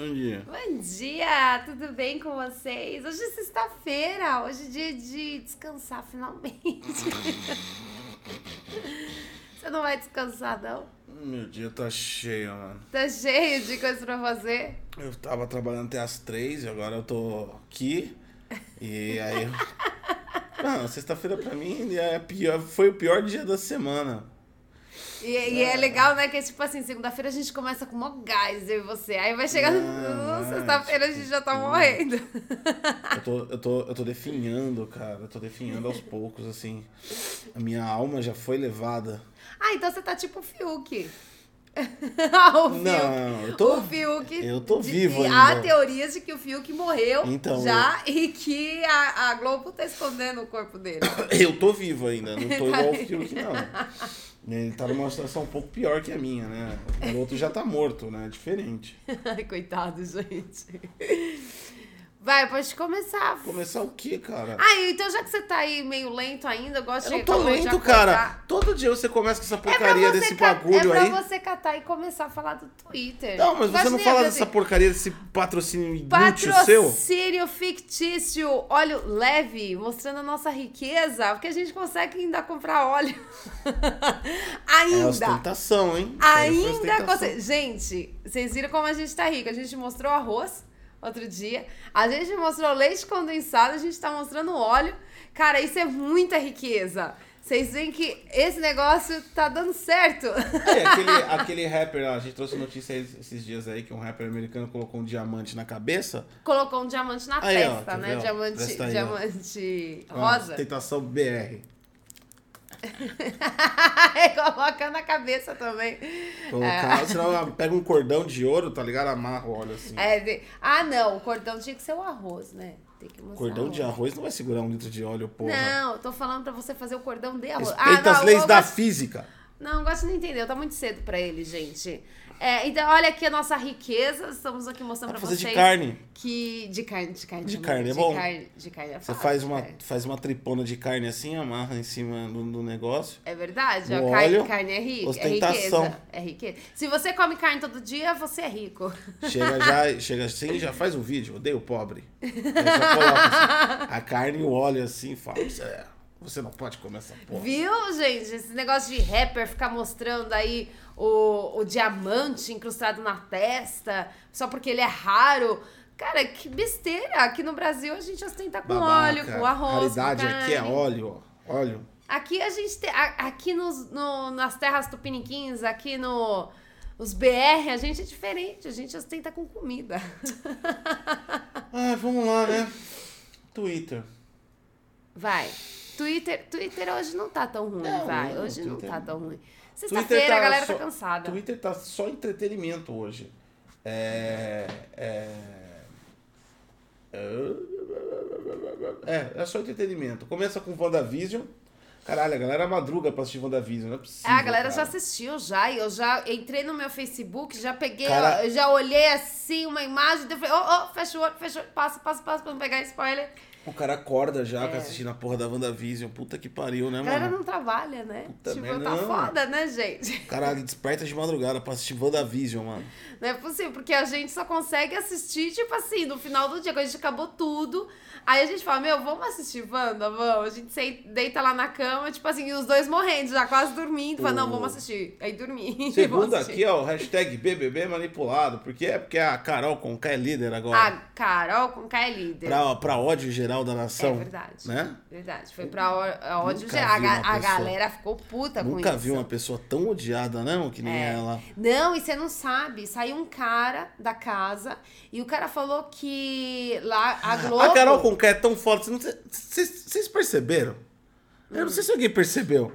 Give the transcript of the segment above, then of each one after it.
Bom dia. Bom dia, tudo bem com vocês? Hoje é sexta-feira, hoje é dia de descansar finalmente. Você não vai descansar, não? Meu dia tá cheio, mano. Tá cheio de coisa pra fazer? Eu tava trabalhando até as três e agora eu tô aqui. E aí. eu- Não, sexta-feira pra mim é pior, foi o pior dia da semana. E, e é legal, né? Que é tipo assim, segunda-feira a gente começa com mó gás, eu e você. Aí vai chegar é, sexta-feira a gente já tá tipo, morrendo. Eu tô, eu tô, eu tô definhando, cara. Eu tô definhando aos poucos, assim. A minha alma já foi levada. Ah, então você tá tipo o Fiuk. o Fiuk. Não, eu tô. O Fiuk. Eu tô vivo ainda. Há teorias de que o Fiuk morreu Então, já e que a, a Globo tá escondendo o corpo dele. Eu tô vivo ainda, não tô igual o Fiuk, não. Ele tá numa situação um pouco pior que a minha, né? O outro já tá morto, né? Diferente. Coitado, gente. Vai, pode começar. Começar o quê, cara? Ah, então já que você tá aí meio lento ainda, eu gosto Eu de não tô lento, cara. Todo dia você começa com essa É porcaria você desse ca- bagulho é aí. pra você catar e começar a falar do Twitter. Não, mas você não fala dessa assim, porcaria desse patrocínio inútil seu? Patrocínio fictício, óleo leve, mostrando a nossa riqueza, porque a gente consegue ainda comprar óleo. É ainda. ostentação, hein? É Ainda ostentação. consegue. Gente, vocês viram como a gente tá rico. A gente mostrou arroz outro dia. A gente mostrou leite condensado, a gente tá mostrando óleo. Cara, isso é muita riqueza. Vocês veem que esse negócio tá dando certo. É, aquele, aquele rapper, a gente trouxe notícia esses dias aí que um rapper americano colocou um diamante na cabeça. Colocou um diamante na Aí, ó, testa, tá né? vendo? Diamante, Presta aí, ó. diamante Ó, rosa. Ostentação BR. Coloca na cabeça também. Colocar, senão pega um cordão de ouro, tá ligado? Amarra o óleo assim. É, de- Ah, não, o cordão tinha que ser o arroz, né? Tem que Cordão de arroz não vai segurar um litro de óleo, porra. Não, tô falando pra você fazer o cordão de arroz. Respeita ah, não, as leis da gosto- física. Não, gosto de não entender, tá muito cedo pra ele, gente. É, então, olha aqui a nossa riqueza. Estamos aqui mostrando fazer vocês. de carne. Que. De carne, de carne. De também. carne é de bom. Carne, de carne é Você faz uma, cara. faz uma tripona de carne assim, amarra em cima do, do negócio. É verdade, No a carne, óleo, carne é rica. É ostentação. riqueza. É riqueza. Se você come carne todo dia, você é rico. Chega já, chega assim, já faz um vídeo. Odeio pobre. Aí já coloca assim, a carne e o óleo assim, fala, "Você- você não pode comer essa porra. Viu, gente? Esse negócio de rapper ficar mostrando aí o, o diamante incrustado na testa só porque ele é raro. Cara, que besteira. Aqui no Brasil a gente ostenta com Babaca. óleo, com arroz, Raridade com aqui é óleo, ó. Óleo. Aqui a gente tem. a- Aqui nos, no- nas terras tupiniquins, aqui no. Os BR, a gente é diferente, a gente ostenta com comida. Ah, vamos lá, né? Twitter. Vai. Twitter, Twitter hoje não tá tão ruim, Não, vai. não, Hoje não Twitter- tá tão ruim. Sexta-feira a galera só- tá cansada. Twitter tá só entretenimento hoje. É. É. É, é só entretenimento. Começa com WandaVision. Caralho, a galera madruga pra assistir WandaVision, não é possível. Ah, a galera já cara. assistiu já, e eu já entrei no meu Facebook, já peguei, Cara- eu já olhei assim uma imagem, daí eu falei, ô, ô, fecha o olho, fecha o olho, passa, passa, passa pra não pegar spoiler. O cara acorda já com assistindo a porra da WandaVision. Puta que pariu, né, A galera mano? não trabalha, né? Puta tipo, merda, tá não. foda, né, gente? Caralho, desperta de madrugada pra assistir WandaVision, mano. Não é possível, porque a gente só consegue assistir, tipo assim, no final do dia, quando a gente acabou tudo. Aí a gente fala, meu, vamos assistir Wanda, vamos. A gente se- deita lá na cama, tipo assim, os dois morrendo, já quase dormindo. Fala, não, O- vamos assistir. Aí dormir. Segundo aqui, ó, o hashtag BBB manipulado. Porque é porque a Carol Conká é líder A agora. Carol com K é líder. Pra, pra ódio geral da nação. É verdade. Né? Verdade. Foi pra ódio Nunca geral. A, ga- a galera ficou puta com Nunca isso. vi uma pessoa tão odiada, não, que nem É. ela. Não, e você não sabe. Saiu um cara da casa e o cara falou que lá a Globo. A Carol Conká é tão foda. Vocês perceberam? Eu não sei se alguém percebeu.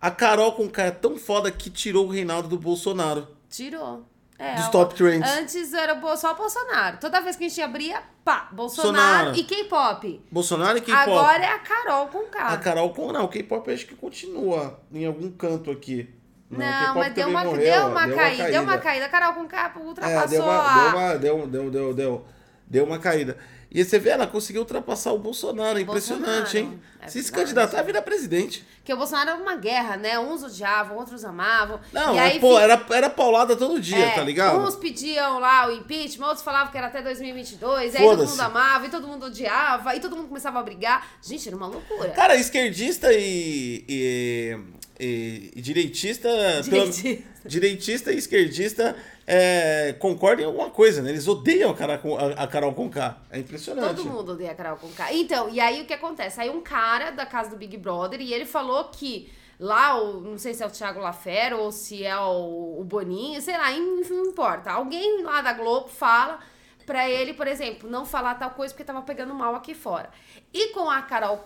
A Carol Conká é tão foda que tirou o reinado do Bolsonaro. Tirou. É, Dos top trends. Antes era só Bolsonaro. Toda vez que a gente abria, pá, Bolsonaro Bolsonaro. e K-pop. Bolsonaro e K-pop. Agora é a Carol com K. A Carol Conká, não, o K-pop acho que continua em algum canto aqui. Não, K-pop mas deu uma, morreu, deu uma deu caída, deu uma caída. Carol com K ultrapassou É, deu uma, a... deu uma, deu, deu, deu, deu, deu uma caída. E você vê, ela conseguiu ultrapassar o Bolsonaro. É impressionante, Bolsonaro, hein? é se se candidatar, vira presidente. Porque o Bolsonaro era uma guerra, né? Uns odiavam, outros amavam. Não, e é, aí pô, fi- era, era paulada todo dia, é, tá ligado? Uns pediam lá o impeachment, outros falavam que era até 2022, aí todo mundo amava, e todo mundo odiava, e todo mundo começava a brigar. Gente, era uma loucura. Cara, esquerdista e, e, e- e direitista, pelo- Direitista. direitista e esquerdista é, concordam em alguma coisa, né? Eles odeiam a, cara, com- a, Carol Conká. É impressionante. Todo mundo odeia a Carol Conká. Então, e aí o que acontece? Aí um cara da casa do Big Brother e ele falou que lá, o, não sei se é o Thiago Lafero ou se é o, o Boninho, sei lá, não importa. Alguém lá da Globo fala pra ele, por exemplo, não falar tal coisa porque tava pegando mal aqui fora. E com a Carol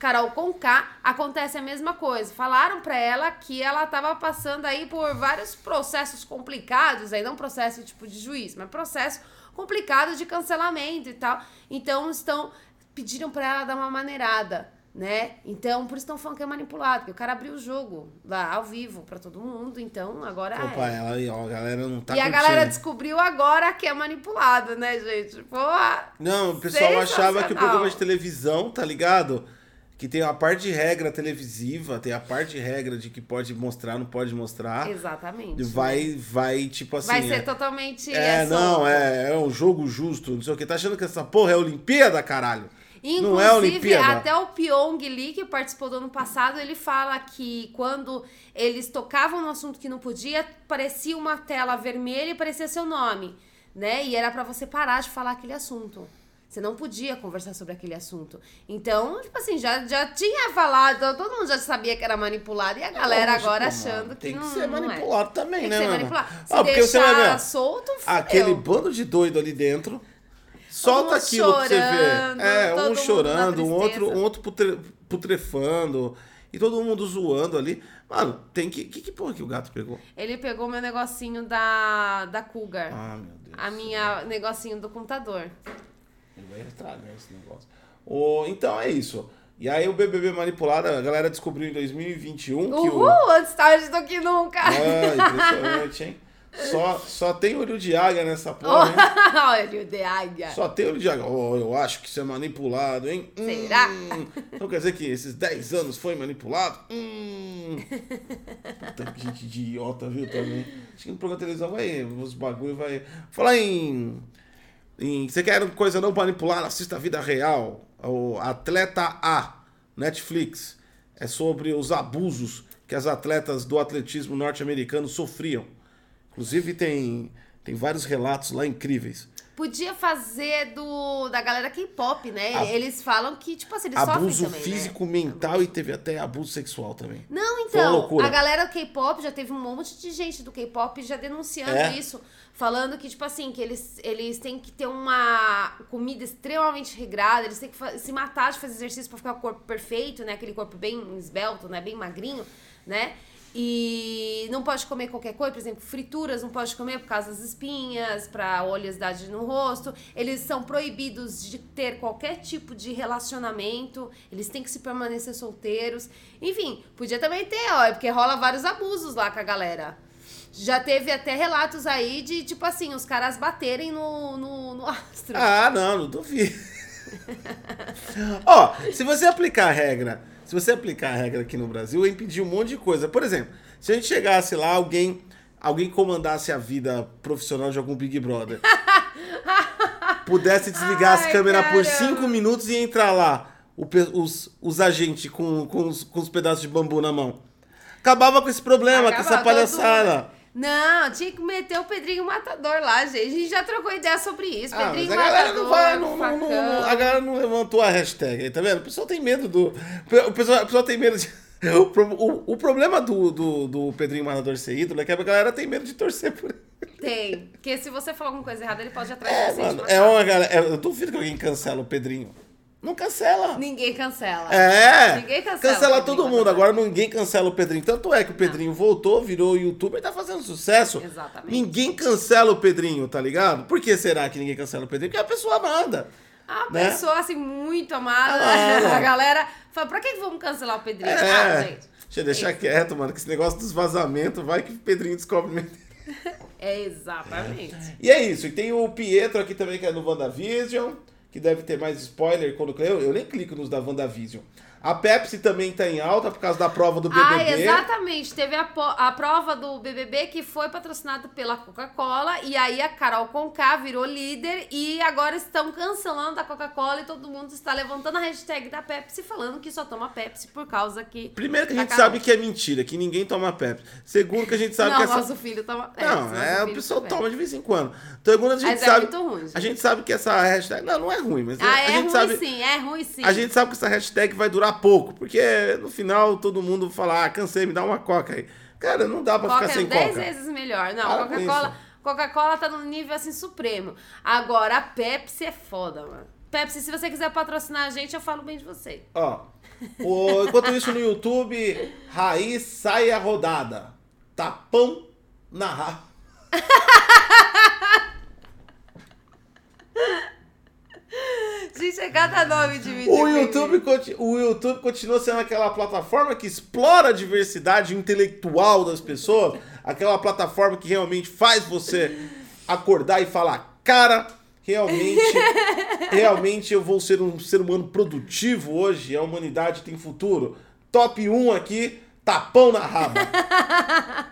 Carol Conká, acontece a mesma coisa. Falaram pra ela que ela tava passando aí por vários processos complicados, aí não processo tipo de juiz, mas processo complicado de cancelamento e tal. Então estão pediram pra ela dar uma maneirada, né? Então por isso estão falando que é manipulado, porque o cara abriu o jogo lá ao vivo pra todo mundo, então agora é. Opa, ela aí, ó, a galera não tá e a galera descobriu agora que é manipulado, né, gente? Porra! Não, o pessoal achava que o programa de televisão, tá ligado? Que tem a parte de regra televisiva, tem a parte de regra de que pode mostrar, não pode mostrar. Exatamente. Vai, vai, tipo assim. Vai ser é- totalmente. É, não, é, é um jogo justo, não sei o que. Tá achando que essa porra é Olimpíada, caralho? Inclusive, não é Olimpíada. até o Pyong Lee, que participou do ano passado, ele fala que quando eles tocavam no assunto que não podia, parecia uma tela vermelha e parecia seu nome, né? E era pra você parar de falar aquele assunto. Você não podia conversar sobre aquele assunto. Então, tipo assim, já, já tinha falado, todo mundo já sabia que era manipulado, e a galera Lógico, agora mano. achando que tem não que ser não é. manipulado também, Tem né, que ser mano? manipulado. Se Ah, porque você vai ver, solto, fudeu. aquele bando de doido ali dentro. Solta aquilo pra você chorando, ver. É, um chorando, um outro, um outro putre- putrefando. E todo mundo zoando ali. Mano, tem que. Que, que porra que o gato pegou? Ele pegou meu negocinho da, da Cougar. Ah, meu Deus. a minha negocinho do computador. Ele vai estragar esse negócio. Ô, então é isso. E aí o BBB manipulado, a galera descobriu em 2021 que o. Uhul, antes tarde do que nunca. Ah, impressionante, hein? Só, só tem olho de águia nessa porra, hein? Olha o de águia. Só tem olho de águia. Oh, eu acho que isso é manipulado, hein? Será? Hum. Então quer dizer que esses 10 anos foi manipulado? Hum. Puta que gente idiota, viu, também. Acho que no programa de televisão vai, os bagulho vai... Falar em... em você quer coisa não manipulada? Assista a Vida Real. O Atleta A, Netflix. É sobre os abusos que as atletas do atletismo norte-americano sofriam. Inclusive tem, tem vários relatos lá incríveis. Podia fazer do da galera K-pop, né? A- Eles falam que, tipo assim, eles abuso sofrem também, físico, né? mental e teve até abuso sexual também. Não, então, a galera K-pop já teve um monte de gente do K-pop já denunciando É? isso, falando que, tipo assim, que eles, eles têm que ter uma comida extremamente regrada, eles têm que se matar de fazer exercício pra ficar com o corpo perfeito, né? Aquele corpo bem esbelto, né? Bem magrinho, né? E não pode comer qualquer coisa, por exemplo, frituras não pode comer por causa das espinhas, pra oleosidade no rosto. Eles são proibidos de ter qualquer tipo de relacionamento, eles têm que se permanecer solteiros. Enfim, podia também ter, ó, porque rola vários abusos lá com a galera. Já teve até relatos aí de, tipo assim, os caras baterem no, no, no astro. Ah, não, não duvido. Ó, se você aplicar a regra, se você aplicar a regra aqui no Brasil, ia impedir um monte de coisa. Por exemplo, se a gente chegasse lá, alguém, alguém comandasse a vida profissional de algum Big Brother, pudesse desligar as câmeras por cinco minutos e entrar lá, o os, os agentes com, com, os, com os pedaços de bambu na mão. Acabava com esse problema, com essa Acabava palhaçada. Não, tinha que meter o Pedrinho Matador lá, gente. A gente já trocou ideia sobre isso. Ah, mas Pedrinho a galera Matador, não vai. Não. A galera não levantou a hashtag aí, tá vendo? O pessoal tem medo do. O pessoal, o pessoal tem medo de. O, o, o problema do, do, do Pedrinho Matador ser ídolo é que a galera tem medo de torcer por ele. Tem. Porque se você falar alguma coisa errada, ele pode ir atrás É, de você. mano, é uma galera. é, Eu duvido que alguém cancela o Pedrinho. Não cancela. Ninguém cancela. É! Ninguém cancela Cancela todo mundo. Agora ninguém cancela o Pedrinho. Tanto é que o Pedrinho voltou, virou youtuber e tá fazendo sucesso. Exatamente. Ninguém cancela o Pedrinho, tá ligado? Por que será que ninguém cancela o Pedrinho? Porque a pessoa manda. A né? pessoa, assim, muito amada. Amada. A galera fala, pra que vamos cancelar o Pedrinho? É. Ah, gente. Deixa eu deixar quieto, mano, que esse negócio dos vazamentos vai que o Pedrinho descobre. mesmo. É exatamente. E é isso. E tem o Pietro aqui também, que é no WandaVision, que deve ter mais spoiler quando eu, eu nem clico nos da WandaVision. A Pepsi também tá em alta por causa da prova do BBB. Ah, exatamente. Teve a, a prova do BBB que foi patrocinada pela Coca-Cola e aí a Carol Conká virou líder e agora estão cancelando a Coca-Cola e todo mundo está levantando a hashtag da Pepsi falando que só toma Pepsi por causa que... Primeiro que a gente Carol. sabe que é mentira, que ninguém toma Pepsi. Segundo que a gente sabe não, que essa... nosso filho toma Pepsi. Não, é, o pessoal toma de vez em quando. Segundo a gente Mas é sabe... muito ruim, gente. A gente sabe que essa hashtag... Não, não é ruim, mas Ah, a é gente ruim sabe... sim, é ruim sim. A gente sabe que essa hashtag vai durar pouco, porque no final todo mundo fala, ah, cansei, me dá uma coca aí. Cara, não dá pra Coca ficar é sem 10 coca. vezes melhor. Não, Coca-Cola. Coca-Cola tá num nível assim supremo. Agora, a Pepsi é foda, mano. Pepsi, se você quiser patrocinar a gente, eu falo bem de você. Ó, o- enquanto isso no YouTube, Raiz sai a rodada. Tapão na raba. Gente, é cada nome de vídeo. O YouTube, o YouTube continua sendo aquela plataforma que explora a diversidade intelectual das pessoas, aquela plataforma que realmente faz você acordar e falar, cara, realmente, realmente eu vou ser um ser humano produtivo hoje, a humanidade tem futuro. Top 1 aqui, tapão na raba.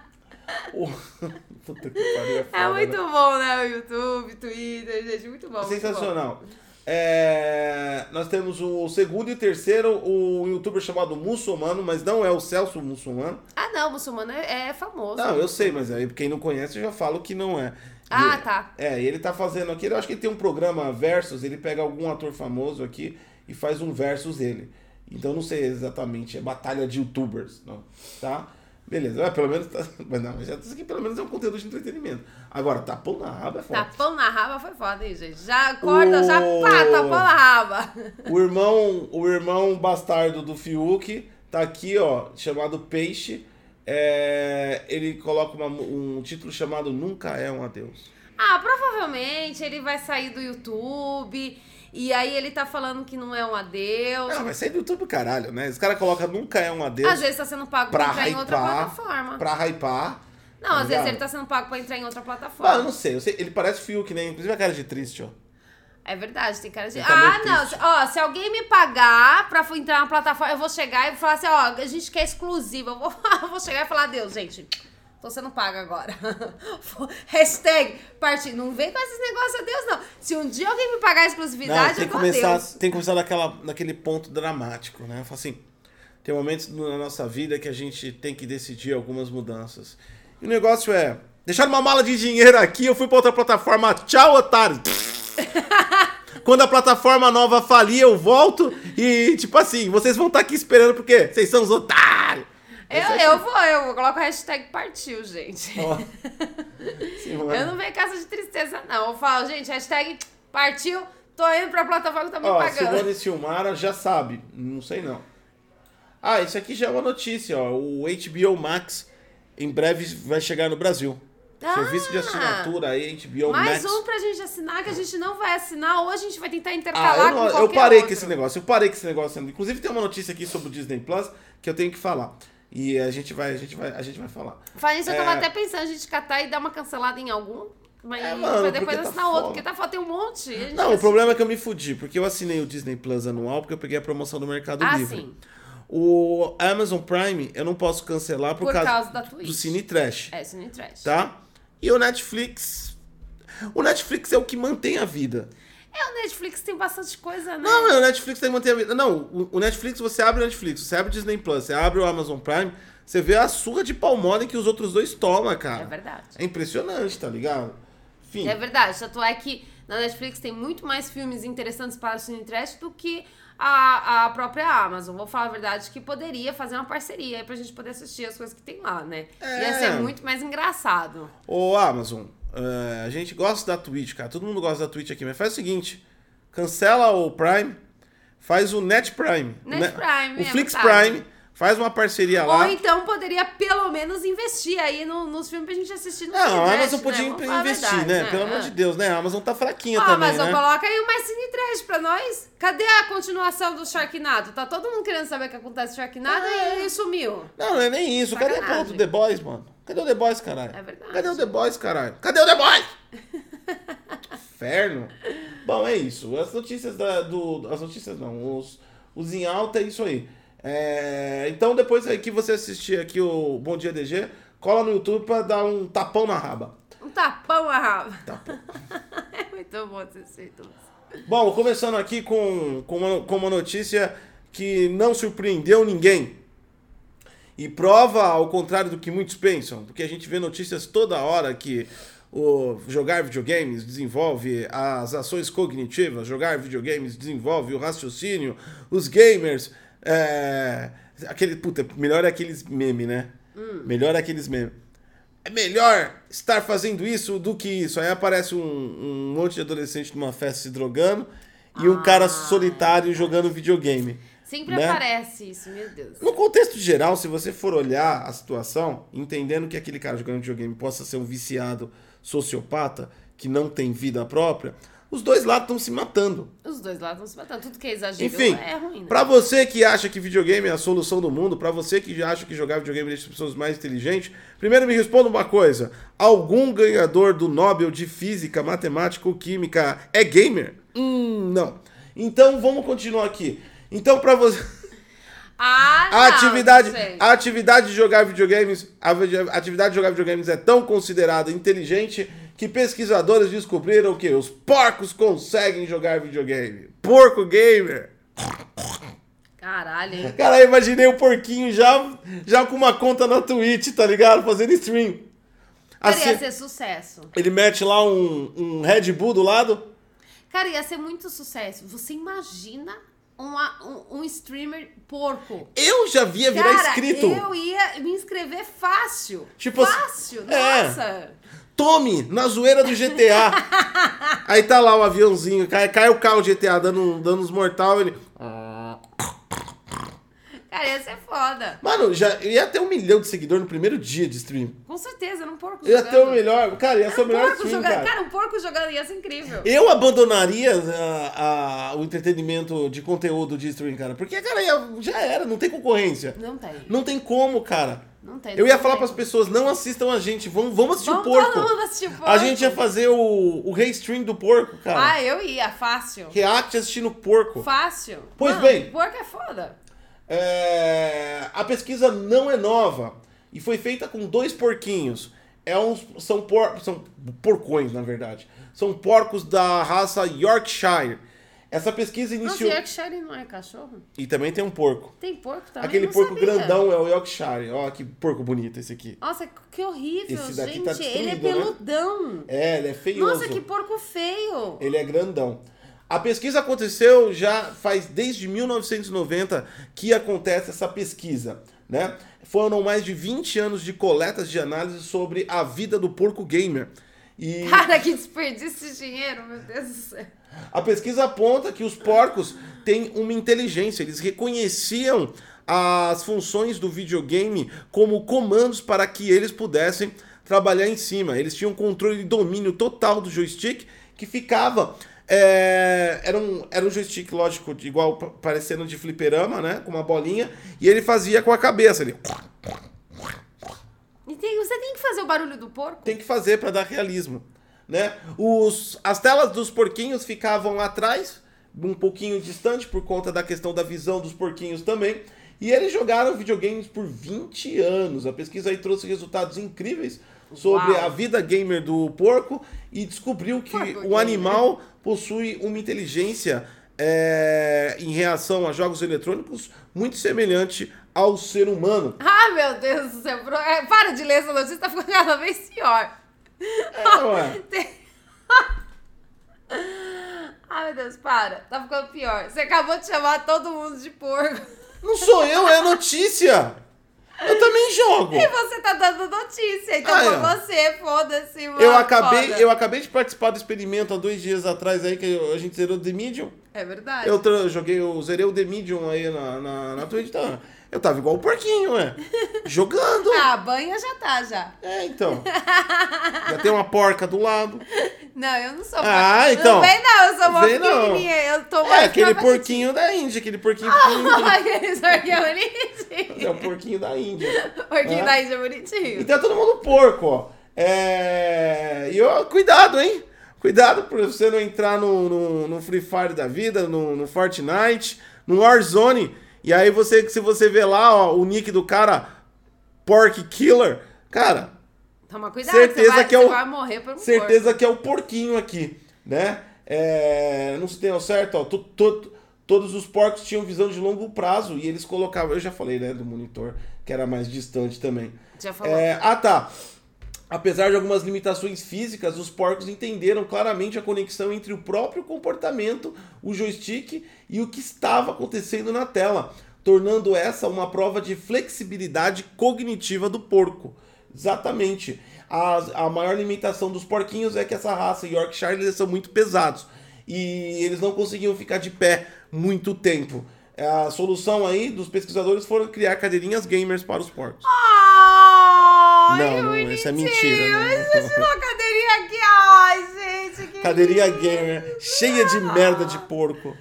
Puta que pariu, é foda, É né? muito bom, né? O YouTube, Twitter, gente, muito bom. muito Sensacional. É, nós temos o segundo e terceiro, o youtuber chamado Muçulmano, mas não é o Celso Muçulmano. Ah, não, muçulmano é, é famoso. Não, eu sei, mas aí quem não conhece eu já falo que não é. Ah, E- tá. É, e ele tá fazendo aqui, eu acho que ele tem um programa Versus, ele pega algum ator famoso aqui e faz um Versus dele. Então não sei exatamente, é batalha de youtubers, não, tá? Beleza, mas pelo menos tá, mas não, mas já- isso aqui pelo menos é um conteúdo de entretenimento. Agora, tapão na raba é foda. Tapão na raba foi foda, hein, gente? Já acorda, já O- pá, tapão na raba. O irmão, o irmão bastardo do Fiuk tá aqui, ó, chamado Peixe. É, ele coloca uma- um título chamado Nunca é um adeus. Ah, provavelmente ele vai sair do YouTube e aí ele tá falando que não é um adeus. Não, vai sair do YouTube caralho, né? Os caras colocam Nunca é um adeus Às vezes tá sendo pago pra pra entrar em outra hypar, plataforma. pra hypar. Não, tá às vezes ele tá sendo pago pra entrar em outra Ah, eu plataforma. não sei, eu sei, ele parece Fiuk, né? Inclusive a cara de triste, ó. É verdade, tem cara de. Tá Ah, não. triste. Ó, se alguém me pagar pra entrar na plataforma, eu vou chegar e falar assim, ó, a gente quer exclusiva. Eu vou, eu vou chegar e falar, Deus, gente, tô sendo paga agora. Hashtag partir. Não vem com esses negócios, Deus, não. Se um dia alguém me pagar a exclusividade, Não, tem eu que começar, adeus. tem que começar daquela, naquele ponto dramático, né? Assim, tem momentos na nossa vida que a gente tem que decidir algumas mudanças. E o negócio é, deixar uma mala de dinheiro aqui, eu fui pra outra plataforma, tchau, otário. Quando a plataforma nova falir, eu volto e, tipo assim, vocês vão estar aqui esperando porque vocês são os otários. Eu, eu vou, eu vou. Coloco a hashtag partiu, gente. Ó. Sim. Eu não venho casa de tristeza, não. Eu falo, gente, hashtag partiu, tô indo pra plataforma tá me Ó, pagando. Simone Silmara já sabe. Não sei não. Ah, isso aqui já é uma notícia, ó. O HBO Max em breve vai chegar no Brasil. Ah! Serviço de assinatura aí, HBO Mais Max. um pra gente assinar, que a gente não vai assinar, ou a gente vai tentar Ah, intercalar eu, com não- eu qualquer parei outro. com esse negócio. Eu parei com esse negócio. Inclusive tem uma notícia aqui sobre o Disney Plus que eu tenho que falar. E a gente vai, a gente vai, a gente vai falar. Falando isso, eu tava É. até pensando a gente catar e dar uma cancelada em algum, mas É, mano, pra depois tá assinar outro, foda. porque tá falta tem um monte. Não, vai o problema é que eu me fudi, porque eu assinei o Disney Plus anual porque eu peguei a promoção do Mercado Ah, Livre. sim. O Amazon Prime eu não posso cancelar por, Por causa, causa do Cine Trash. É, Cine Trash. tá? E o Netflix. O Netflix é o que mantém a vida. É, o Netflix tem bastante coisa, né? Não, o Netflix tem que manter a vida. Não, o- Netflix, você abre o Netflix, você abre o Disney Plus, você abre o Amazon Prime, você vê a surra de palmole que os outros dois tomam, cara. É verdade. É impressionante, tá ligado? Enfim. É verdade. Tanto é que na Netflix tem muito mais filmes interessantes para o Cine Trash do que a, a própria Amazon. Vou falar a verdade que poderia fazer uma parceria aí pra gente poder assistir as coisas que tem lá, né? É. Ia ser muito mais engraçado. Ô, Amazon, é, a gente gosta da Twitch, cara. Todo mundo gosta da Twitch aqui, mas faz o seguinte: cancela o Prime, faz o Net Prime. Net né? Prime, O é Flix. Prime, faz uma parceria Ou lá. então poderia pelo menos investir aí no- nos filmes pra gente assistir no Não, Cine a Trash, Amazon né? podia a investir, verdade, né? Pelo amor de Deus, né? A Amazon tá fraquinha Ó, também, Amazon, né? coloca aí mais Cine Trash pra nós. Cadê a continuação do Sharknado? Tá todo mundo querendo saber o que acontece no Sharknado É. e ele sumiu. Não, não é nem isso. Cadê a Sacanagem. porra do The Boys, mano? Cadê o The Boys, caralho? É verdade. Cadê o The Boys, caralho? Cadê o The Boys? Inferno. Bom, é isso. As notícias da, do. As notícias não, os, os em alta é isso aí. É, então, depois que você assistir aqui o Bom Dia DG, cola no YouTube pra dar um tapão na raba. Um tapão na raba. Tapão. É muito bom isso. Bom, começando aqui com, com, uma, com uma notícia que não surpreendeu ninguém. E prova ao contrário do que muitos pensam, porque a gente vê notícias toda hora que o jogar videogames desenvolve as ações cognitivas, jogar videogames desenvolve o raciocínio, os gamers. É, aquele, puta, melhor é aqueles meme, né? Melhor é aqueles memes. É melhor estar fazendo isso do que isso. Aí aparece um, um monte de adolescente numa festa se drogando e um Ah, cara solitário jogando videogame. Sempre Né? aparece isso, meu Deus. No contexto geral, se você for olhar a situação, entendendo que aquele cara jogando videogame possa ser um viciado sociopata que não tem vida própria, os dois lados estão se matando. Os dois lados vão se matando. Tudo que é exagero Enfim, é ruim, né? pra você que acha que videogame é a solução do mundo, pra você que acha que jogar videogame deixa as pessoas mais inteligentes, primeiro me responda uma coisa: algum ganhador do Nobel de Física, Matemática ou Química é gamer? Hum, não. Então vamos continuar aqui. Então pra você Ah, a não, atividade, gente. a atividade de jogar videogames, a vi- a atividade de jogar videogames é tão considerada inteligente que pesquisadores descobriram que os porcos conseguem jogar videogame. Porco gamer. Caralho, hein? Cara, eu imaginei o porquinho já, já com uma conta na Twitch, tá ligado? Fazendo stream. Cara, Assim, ia ser sucesso. ele mete lá um, um Red Bull do lado. Cara, ia ser muito sucesso. Você imagina um, um streamer porco. Eu já via virar Cara, inscrito. eu ia me inscrever fácil. Tipo assim- fácil, É. nossa. Tome, na zoeira do GTA. Aí tá lá o aviãozinho, cai, cai o carro GTA dando, dando uns mortal, ele. Cara, ia ser foda. Mano, já ia ter um milhão de seguidores no primeiro dia de stream. Com certeza, era um porco Ia jogando. ter o melhor. Cara, ia ser o um melhor porco stream, jogando. cara. Cara, um porco jogando ia ser incrível. Eu abandonaria a- a- o entretenimento de conteúdo de stream, cara. Porque, cara, ia- já era, não tem concorrência. Não tem. Não tem como, cara. Não tem. Eu ia falar tem. pras pessoas, não assistam a gente, vamos, vamos assistir Vamos o porco. todo mundo assistir porco. A gente ia fazer o, o restream do porco, cara. Ah, eu ia, fácil. React assistindo porco. Fácil. Pois Mano, bem. Porco é foda. É, a pesquisa não é nova e foi feita com dois porquinhos. É uns, são, por, são porcões, na verdade. São porcos da raça Yorkshire. Essa pesquisa Nossa, iniciou. Yorkshire não é cachorro? E também tem um porco. Tem porco também? Aquele porco sabia. grandão é o Yorkshire. Ó, que porco bonito esse aqui. Nossa, que horrível, Esse daqui gente. tá ele é né? peludão. É, ele é feioso. Nossa, que porco feio. Ele é grandão. A pesquisa aconteceu já faz desde 1990 que acontece essa pesquisa, né? Foram mais de 20 anos de coletas de análise sobre a vida do porco gamer. E Cara, que desperdício de dinheiro, meu Deus do céu. a pesquisa aponta que os porcos têm uma inteligência, eles reconheciam as funções do videogame como comandos para que eles pudessem trabalhar em cima. Eles tinham controle e domínio total do joystick que ficava. É, era, um, era um joystick, lógico, igual pa- parecendo de fliperama, né? Com uma bolinha, e ele fazia com a cabeça. Ele E tem- você tem que fazer o barulho do porco? tem que fazer para dar realismo, né? Os, as telas dos porquinhos ficavam atrás, um pouquinho distante por conta da questão da visão dos porquinhos também. E eles jogaram videogames por 20 anos. A pesquisa aí trouxe resultados incríveis sobre Uau. a vida gamer do porco e descobriu que Porco o gamer. Possui uma inteligência é, em reação a jogos eletrônicos muito semelhante ao ser humano. Ah, meu Deus do céu. É, Para de ler essa notícia, tá ficando cada vez pior. É, ué. Ai, meu Deus, para. Tá ficando pior. Você acabou de chamar todo mundo de porco. Não sou eu, é notícia. Eu também jogo. E você tá dando notícia. Então Ah, foi é. você, foda-se, mano. Eu acabei, foda. eu acabei de participar do experimento há dois dias atrás aí, que a gente zerou The Medium. É verdade. Eu joguei, eu zerei o The Medium aí na, na, na Twitch. Então, eu tava igual o porquinho, ué. Jogando. Ah, a banha já tá, já. É, então. Já tem uma porca do lado. Não, eu não sou Ah, porca. então. Não vem não, eu sou mó Vem não. pequenininha. Eu tô É, mais aquele pra porquinho da Índia, aquele porquinho pequenininho. Aquele porquinho É bonitinho. o porquinho da Índia. Porquinho É. da Índia bonitinho. Então é todo mundo porco, ó. É... E ó, cuidado, hein? Cuidado pra você não entrar no, no, no Free Fire da vida, no, no Fortnite, no Warzone. E aí você, se você vê lá ó, o nick do cara, Pork Killer, cara, Toma cuidado, Certeza vai, que é o- vai morrer por um certeza que é o porquinho aqui, né? É, não se tem ao certo, ó. to- to- todos os porcos tinham visão de longo prazo e eles colocavam. Eu já falei, né, do monitor, que era mais distante também. Já falou. É, ah, tá. Apesar de algumas limitações físicas, os porcos entenderam claramente a conexão entre o próprio comportamento, o joystick e o que estava acontecendo na tela, tornando essa uma prova de flexibilidade cognitiva do porco. Exatamente. A, a maior limitação dos porquinhos é que essa raça Yorkshire eles são muito pesados e eles não conseguiam ficar de pé muito tempo. A solução aí dos pesquisadores foram criar cadeirinhas gamers para os porcos. Ai, Não, que não, bonitinho. isso é mentira, né? Você tirou a cadeirinha aqui. Ai, gente, que Cadeirinha lindo. gamer, cheia de merda de porco.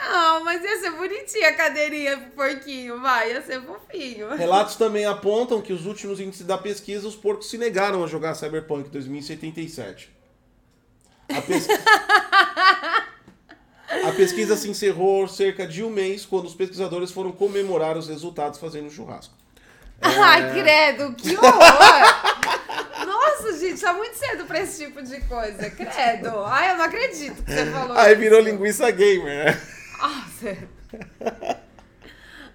Não, mas ia ser bonitinha a cadeirinha pro porquinho, vai, ia ser fofinho. Relatos também apontam que os últimos índices da pesquisa, os porcos se negaram a jogar Cyberpunk 2077. A, a pesquisa se encerrou cerca de um mês quando os pesquisadores foram comemorar os resultados fazendo um churrasco. Ai, credo, que horror! Nossa, gente, tá muito cedo pra esse tipo de coisa, credo. Ai, eu não acredito que você falou Aí isso. virou linguiça gamer, né? Nossa.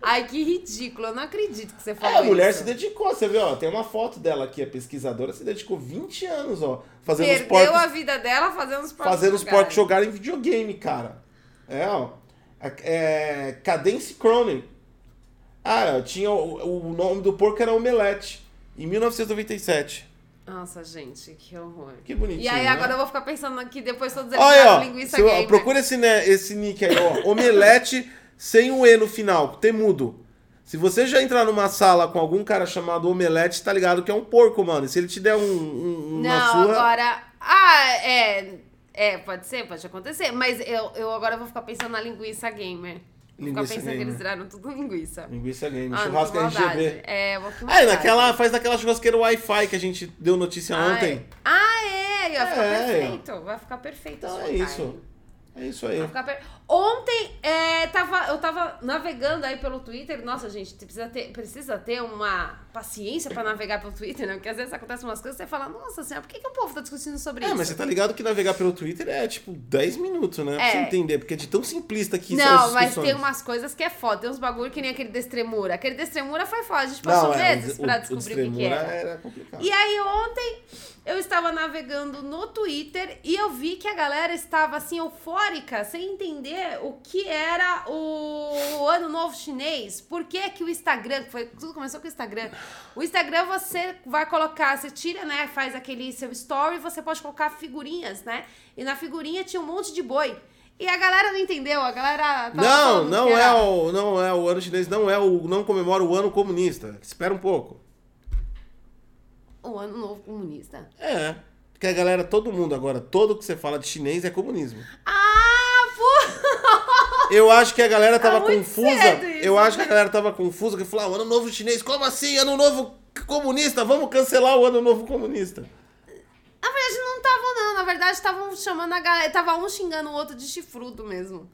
Ai, que ridículo, eu não acredito que você É, falou a mulher isso. se dedicou, você vê, ó, tem uma foto dela aqui, a pesquisadora se dedicou 20 anos, ó, fazendo os Perdeu porcos a vida dela fazendo os porcos fazendo os porcos jogarem videogame, cara. É, ó. É, Cadence Cronin. Ah, tinha o, o nome do porco era Omelete, em 1997. Nossa, gente, que horror. Que bonitinho, E aí né? agora eu vou ficar pensando aqui, depois todos eles Olha, ó, linguiça eu- gamer. procura esse, né, esse nick aí, ó. Omelete sem o E no final, temudo. Se você já entrar numa sala com algum cara chamado Omelete, tá ligado que é um porco, mano. E se ele te der um, um, um na Não, sua... agora... Ah, é... É, pode ser, pode acontecer. Mas eu, eu agora vou ficar pensando na linguiça gamer. Ficar pensando que gamer. eles viraram tudo linguiça. Linguiça game, Ah, churrasco. RGB. É, vou Ah, naquela, faz naquela churrasqueira Wi-Fi que a gente deu notícia Ah, ontem. é. Ah, é, vai ficar É. perfeito. Vai ficar perfeito. Então é isso. É isso aí. Per- Ontem é, tava, eu tava navegando aí pelo Twitter. Nossa, gente, precisa ter, precisa ter uma paciência pra navegar pelo Twitter, né? Porque às vezes acontecem umas coisas e você fala, nossa senhora, por que, que o povo tá discutindo sobre É, isso? mas você tá ligado que navegar pelo Twitter é tipo 10 minutos, né? Pra É. você entender, porque é de tão simplista que são Não, as mas tem umas coisas que é foda. Tem uns bagulho que nem aquele Destremura. Aquele Destremura foi foda. A gente passou Não, é, meses o- pra o descobrir o, que, que era. era complicado. E aí ontem eu estava navegando no Twitter e eu vi que a galera estava assim eufórica, sem entender o que era o ano novo chinês. Por que que o Instagram, foi tudo começou com o Instagram. O Instagram você vai colocar, você tira, né, faz aquele seu story, você pode colocar figurinhas, né? E na figurinha tinha um monte de boi. E a galera não entendeu, a galera Não, não é, era- o, não é o ano chinês, não é o. Não comemora o ano comunista. Espera um pouco. o ano novo comunista. É. Porque a galera, todo mundo agora, todo que você fala de chinês é comunismo. Ah, pô! Eu acho que a galera tava muito confusa. eu acho que né? a galera tava confusa, que falou, ah, ano novo chinês, como assim? Ano novo comunista? Vamos cancelar o ano novo comunista. Na verdade, não estavam, não. Na verdade, estavam chamando a galera. Tava um xingando o outro de chifrudo mesmo.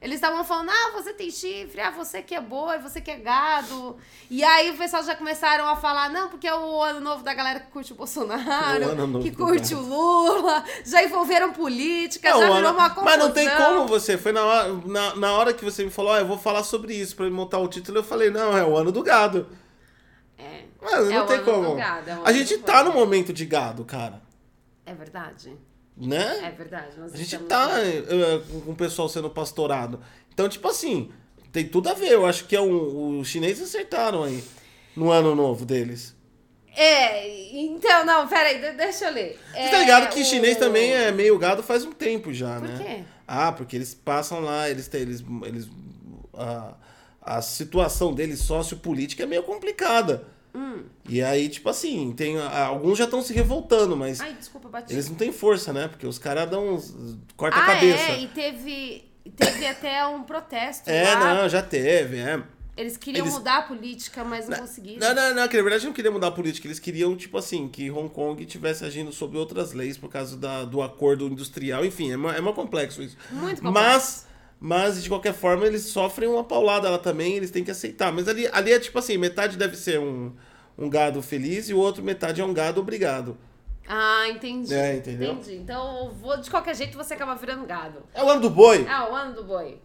Eles estavam falando, ah, você tem chifre, ah, você que é boi, você que é gado. E aí o pessoal já começaram a falar, não, porque é o ano novo da galera que curte o Bolsonaro, É o ano que curte o. Lula, já envolveram política, Não, já virou uma confusão. mas não tem como você. Foi na hora, na, na hora que você me falou, ó, eu vou falar sobre isso pra montar o título. Eu falei, não, é o ano do gado. É, Mas É não tem ano como. gado, é a ano gente tá no momento de gado, cara. é verdade. Né? É verdade. A gente tá eh, com o pessoal sendo pastorado. Então, tipo assim, tem tudo a ver. Eu acho que é um, os chineses acertaram aí no ano novo deles. É, então, não, peraí, de- deixa eu ler. Você tá ligado que o- chinês também é meio gado faz um tempo já, Por né? quê? Ah, porque eles passam lá, eles têm. Eles, eles, a, a situação deles sociopolítica é meio complicada. Hum. E aí, tipo assim, tem, alguns já estão se revoltando, mas Ai, desculpa, bati. eles não têm força, né? Porque os caras dão uns. corta ah, a cabeça. é, e teve, teve até um protesto É, lá. não, já teve, é. Eles queriam Eles- mudar a política, mas não conseguiram. Não, não, não, que na verdade não queria mudar a política, eles queriam, tipo assim, que Hong Kong tivesse agindo sobre outras leis por causa da, do acordo industrial, enfim, é uma, é uma complexo isso. Muito complexo. Mas, mas, de qualquer forma, eles sofrem uma paulada lá também, eles têm que aceitar. Mas ali, ali é tipo assim, metade deve ser um, um gado feliz e o outro metade é um gado obrigado. Ah, entendi. É, entendeu? Entendi. Então, eu vou, de qualquer jeito, você acaba virando gado. É o ano do boi. Ah, o ano do boi.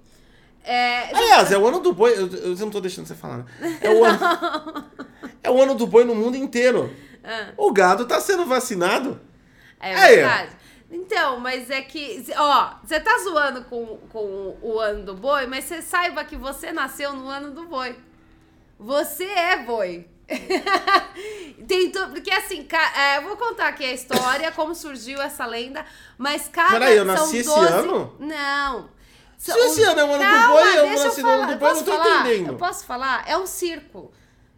É, Aliás, é o ano do boi. Eu, eu não tô deixando você falar, né? É o ano, é o ano do boi no mundo inteiro. Ah. O gado tá sendo vacinado. É ó. verdade. Então, mas é que, ó, você tá zoando com, com o ano do boi, mas você saiba que você nasceu no ano do boi. Você é boi. Tem to- porque assim, é, eu vou contar aqui a história, como surgiu essa lenda, mas cada. Peraí, eu nasci esse 12 ano? Não. Se esse ano é o ano do Calma, boi, eu nasci no ano do boi, eu não tô falar? entendendo. Eu posso falar? É um circo.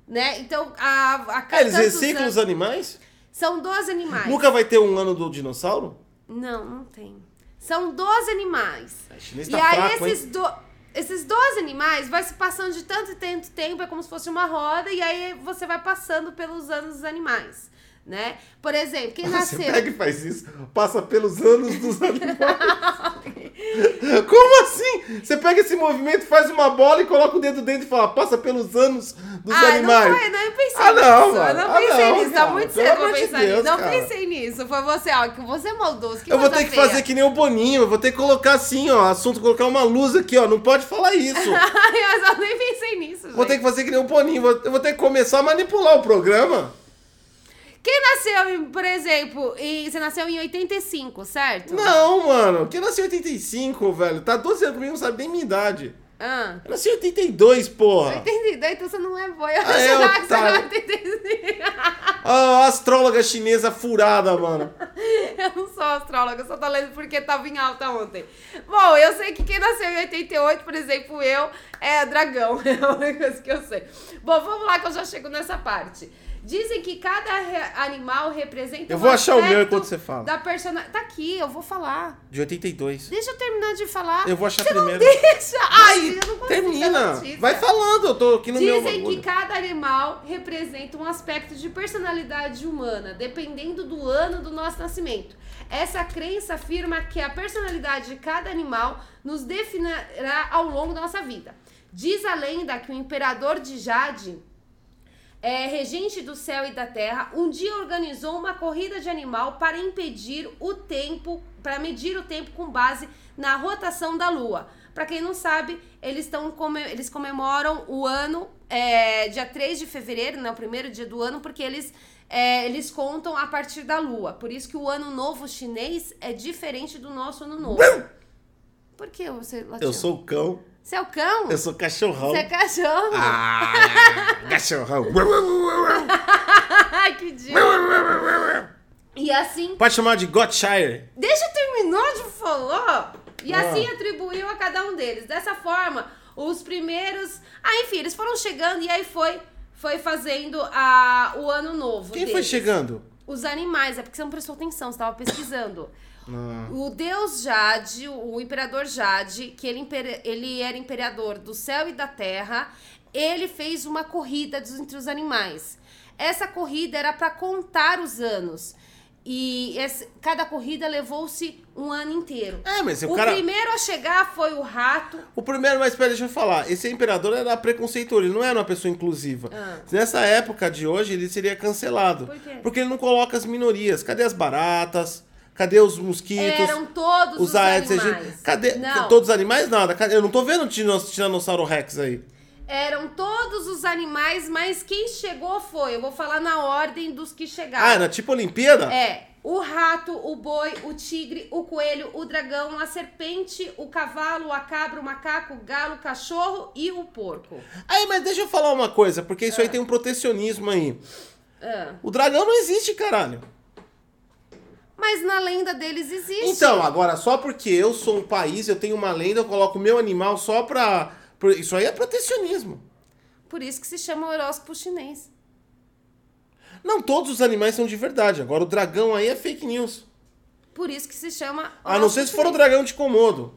Né? Então, a, a cada eles reciclam os animais? São 12 animais. Nunca vai ter um ano do dinossauro? Não, não tem. São 12 animais. A chinês E tá aí fraco, esses, hein? do, esses 12 animais vai se passando de tanto e tanto tempo, é como se fosse uma roda, e aí você vai passando pelos anos dos animais, né? Por exemplo, quem Você nasceu... pega e faz isso, passa pelos anos dos animais. Como assim? Você pega esse movimento, faz uma bola e coloca o dedo dentro e fala, passa pelos anos dos ah, animais. não foi, não eu pensei Ah, não, nisso. mano. Eu não Ah, pensei não, nisso, tá muito cedo pra pensar Deus, nisso. Não cara. pensei nisso. Foi você, ó, que você é maldoso. Que eu vou ter que feia. fazer que nem o Boninho, eu vou ter que colocar assim, ó, assunto, colocar uma luz aqui, ó, não pode falar isso. Eu nem pensei nisso, Vou ter gente. que fazer que nem o Boninho, eu vou ter que começar a manipular o programa. Quem nasceu, em, por exemplo, em, você nasceu em 85, certo? Não, mano, que eu nasci em 85, velho, tá 12 anos comigo, não sabe nem minha idade. Ah. Eu nasci em 82, porra. 82, então você não é boi. Eu Ah, é, que você era 85. Ah, astróloga chinesa furada, mano. Eu não sou astróloga, eu só tô lendo porque tava em alta ontem. Bom, eu sei que quem nasceu em 88, por exemplo, eu, é dragão. É a única coisa que eu sei. Bom, vamos lá que eu já chego nessa parte. Dizem que cada re- animal representa Eu um vou achar o meu enquanto você fala. Da personagem. Tá aqui, eu vou falar. De 82. Deixa eu terminar de falar. Eu vou achar Você primeiro. Não deixa. Ai, Vai, eu não termina. Vai falando, eu tô aqui no meu Dizem que cada animal representa um aspecto de personalidade humana, dependendo do ano do nosso nascimento. Essa crença afirma que a personalidade de cada animal nos definirá ao longo da nossa vida. Diz a lenda que o imperador de Jade, é, regente do céu e da terra, um dia organizou uma corrida de animal para impedir o tempo, para medir o tempo com base na rotação da lua. Para quem não sabe, eles, estão come- eles comemoram o ano é, dia 3 de fevereiro, né, o primeiro dia do ano, porque eles, é, eles contam a partir da lua. Por isso que o ano novo chinês é diferente do nosso ano novo. Por que você? Eu sou o cão, Você é o cão? eu sou cachorrão. Você é cachorro? Ah, cachorrão. Ai, que idiota. E assim, Pode chamar de Gotshire. deixa eu terminar de falar. E Ah. assim atribuiu a cada um deles. Dessa forma, os primeiros. Ah, enfim, eles foram chegando e aí foi, foi fazendo a, o ano novo. Quem foi deles. chegando? Os animais, é porque você não prestou atenção, você estava pesquisando. Ah. O deus Jade, o imperador Jade, que ele, ele era imperador do céu e da terra, ele fez uma corrida entre os animais. Essa corrida era para contar os anos. E esse- cada corrida levou-se um ano inteiro. É, mas o o cara. primeiro a chegar foi o rato. O primeiro, mas pera, deixa eu falar. Esse imperador era preconceituoso, ele não era uma pessoa inclusiva. Ah. Nessa época de hoje, ele seria cancelado. Por quê? Porque ele não coloca as minorias. Cadê as baratas? Cadê os mosquitos? Eram todos os, os aedes animais. aegypti- Cadê? Não, Todos os animais? Nada. Cadê? Eu não tô vendo Tiranossauro Rex aí. eram todos os animais, mas quem chegou foi, eu vou falar na ordem dos que chegaram. Ah, era tipo Olimpíada? É, o rato, o boi, o tigre, o coelho, o dragão, a serpente, o cavalo, a cabra, o macaco, o galo, o cachorro e o porco. Aí, mas deixa eu falar uma coisa, porque isso aí tem um protecionismo aí. Ah, O dragão não existe, caralho. Mas na lenda deles existe. Então, agora, só porque eu sou um país, eu tenho uma lenda, eu coloco o meu animal só pra. Isso aí é protecionismo. Por isso que se chama o horóscopo chinês. Não todos os animais são de verdade. Agora, o dragão aí é fake news. Por isso que se chama A não ser se for o dragão de Komodo.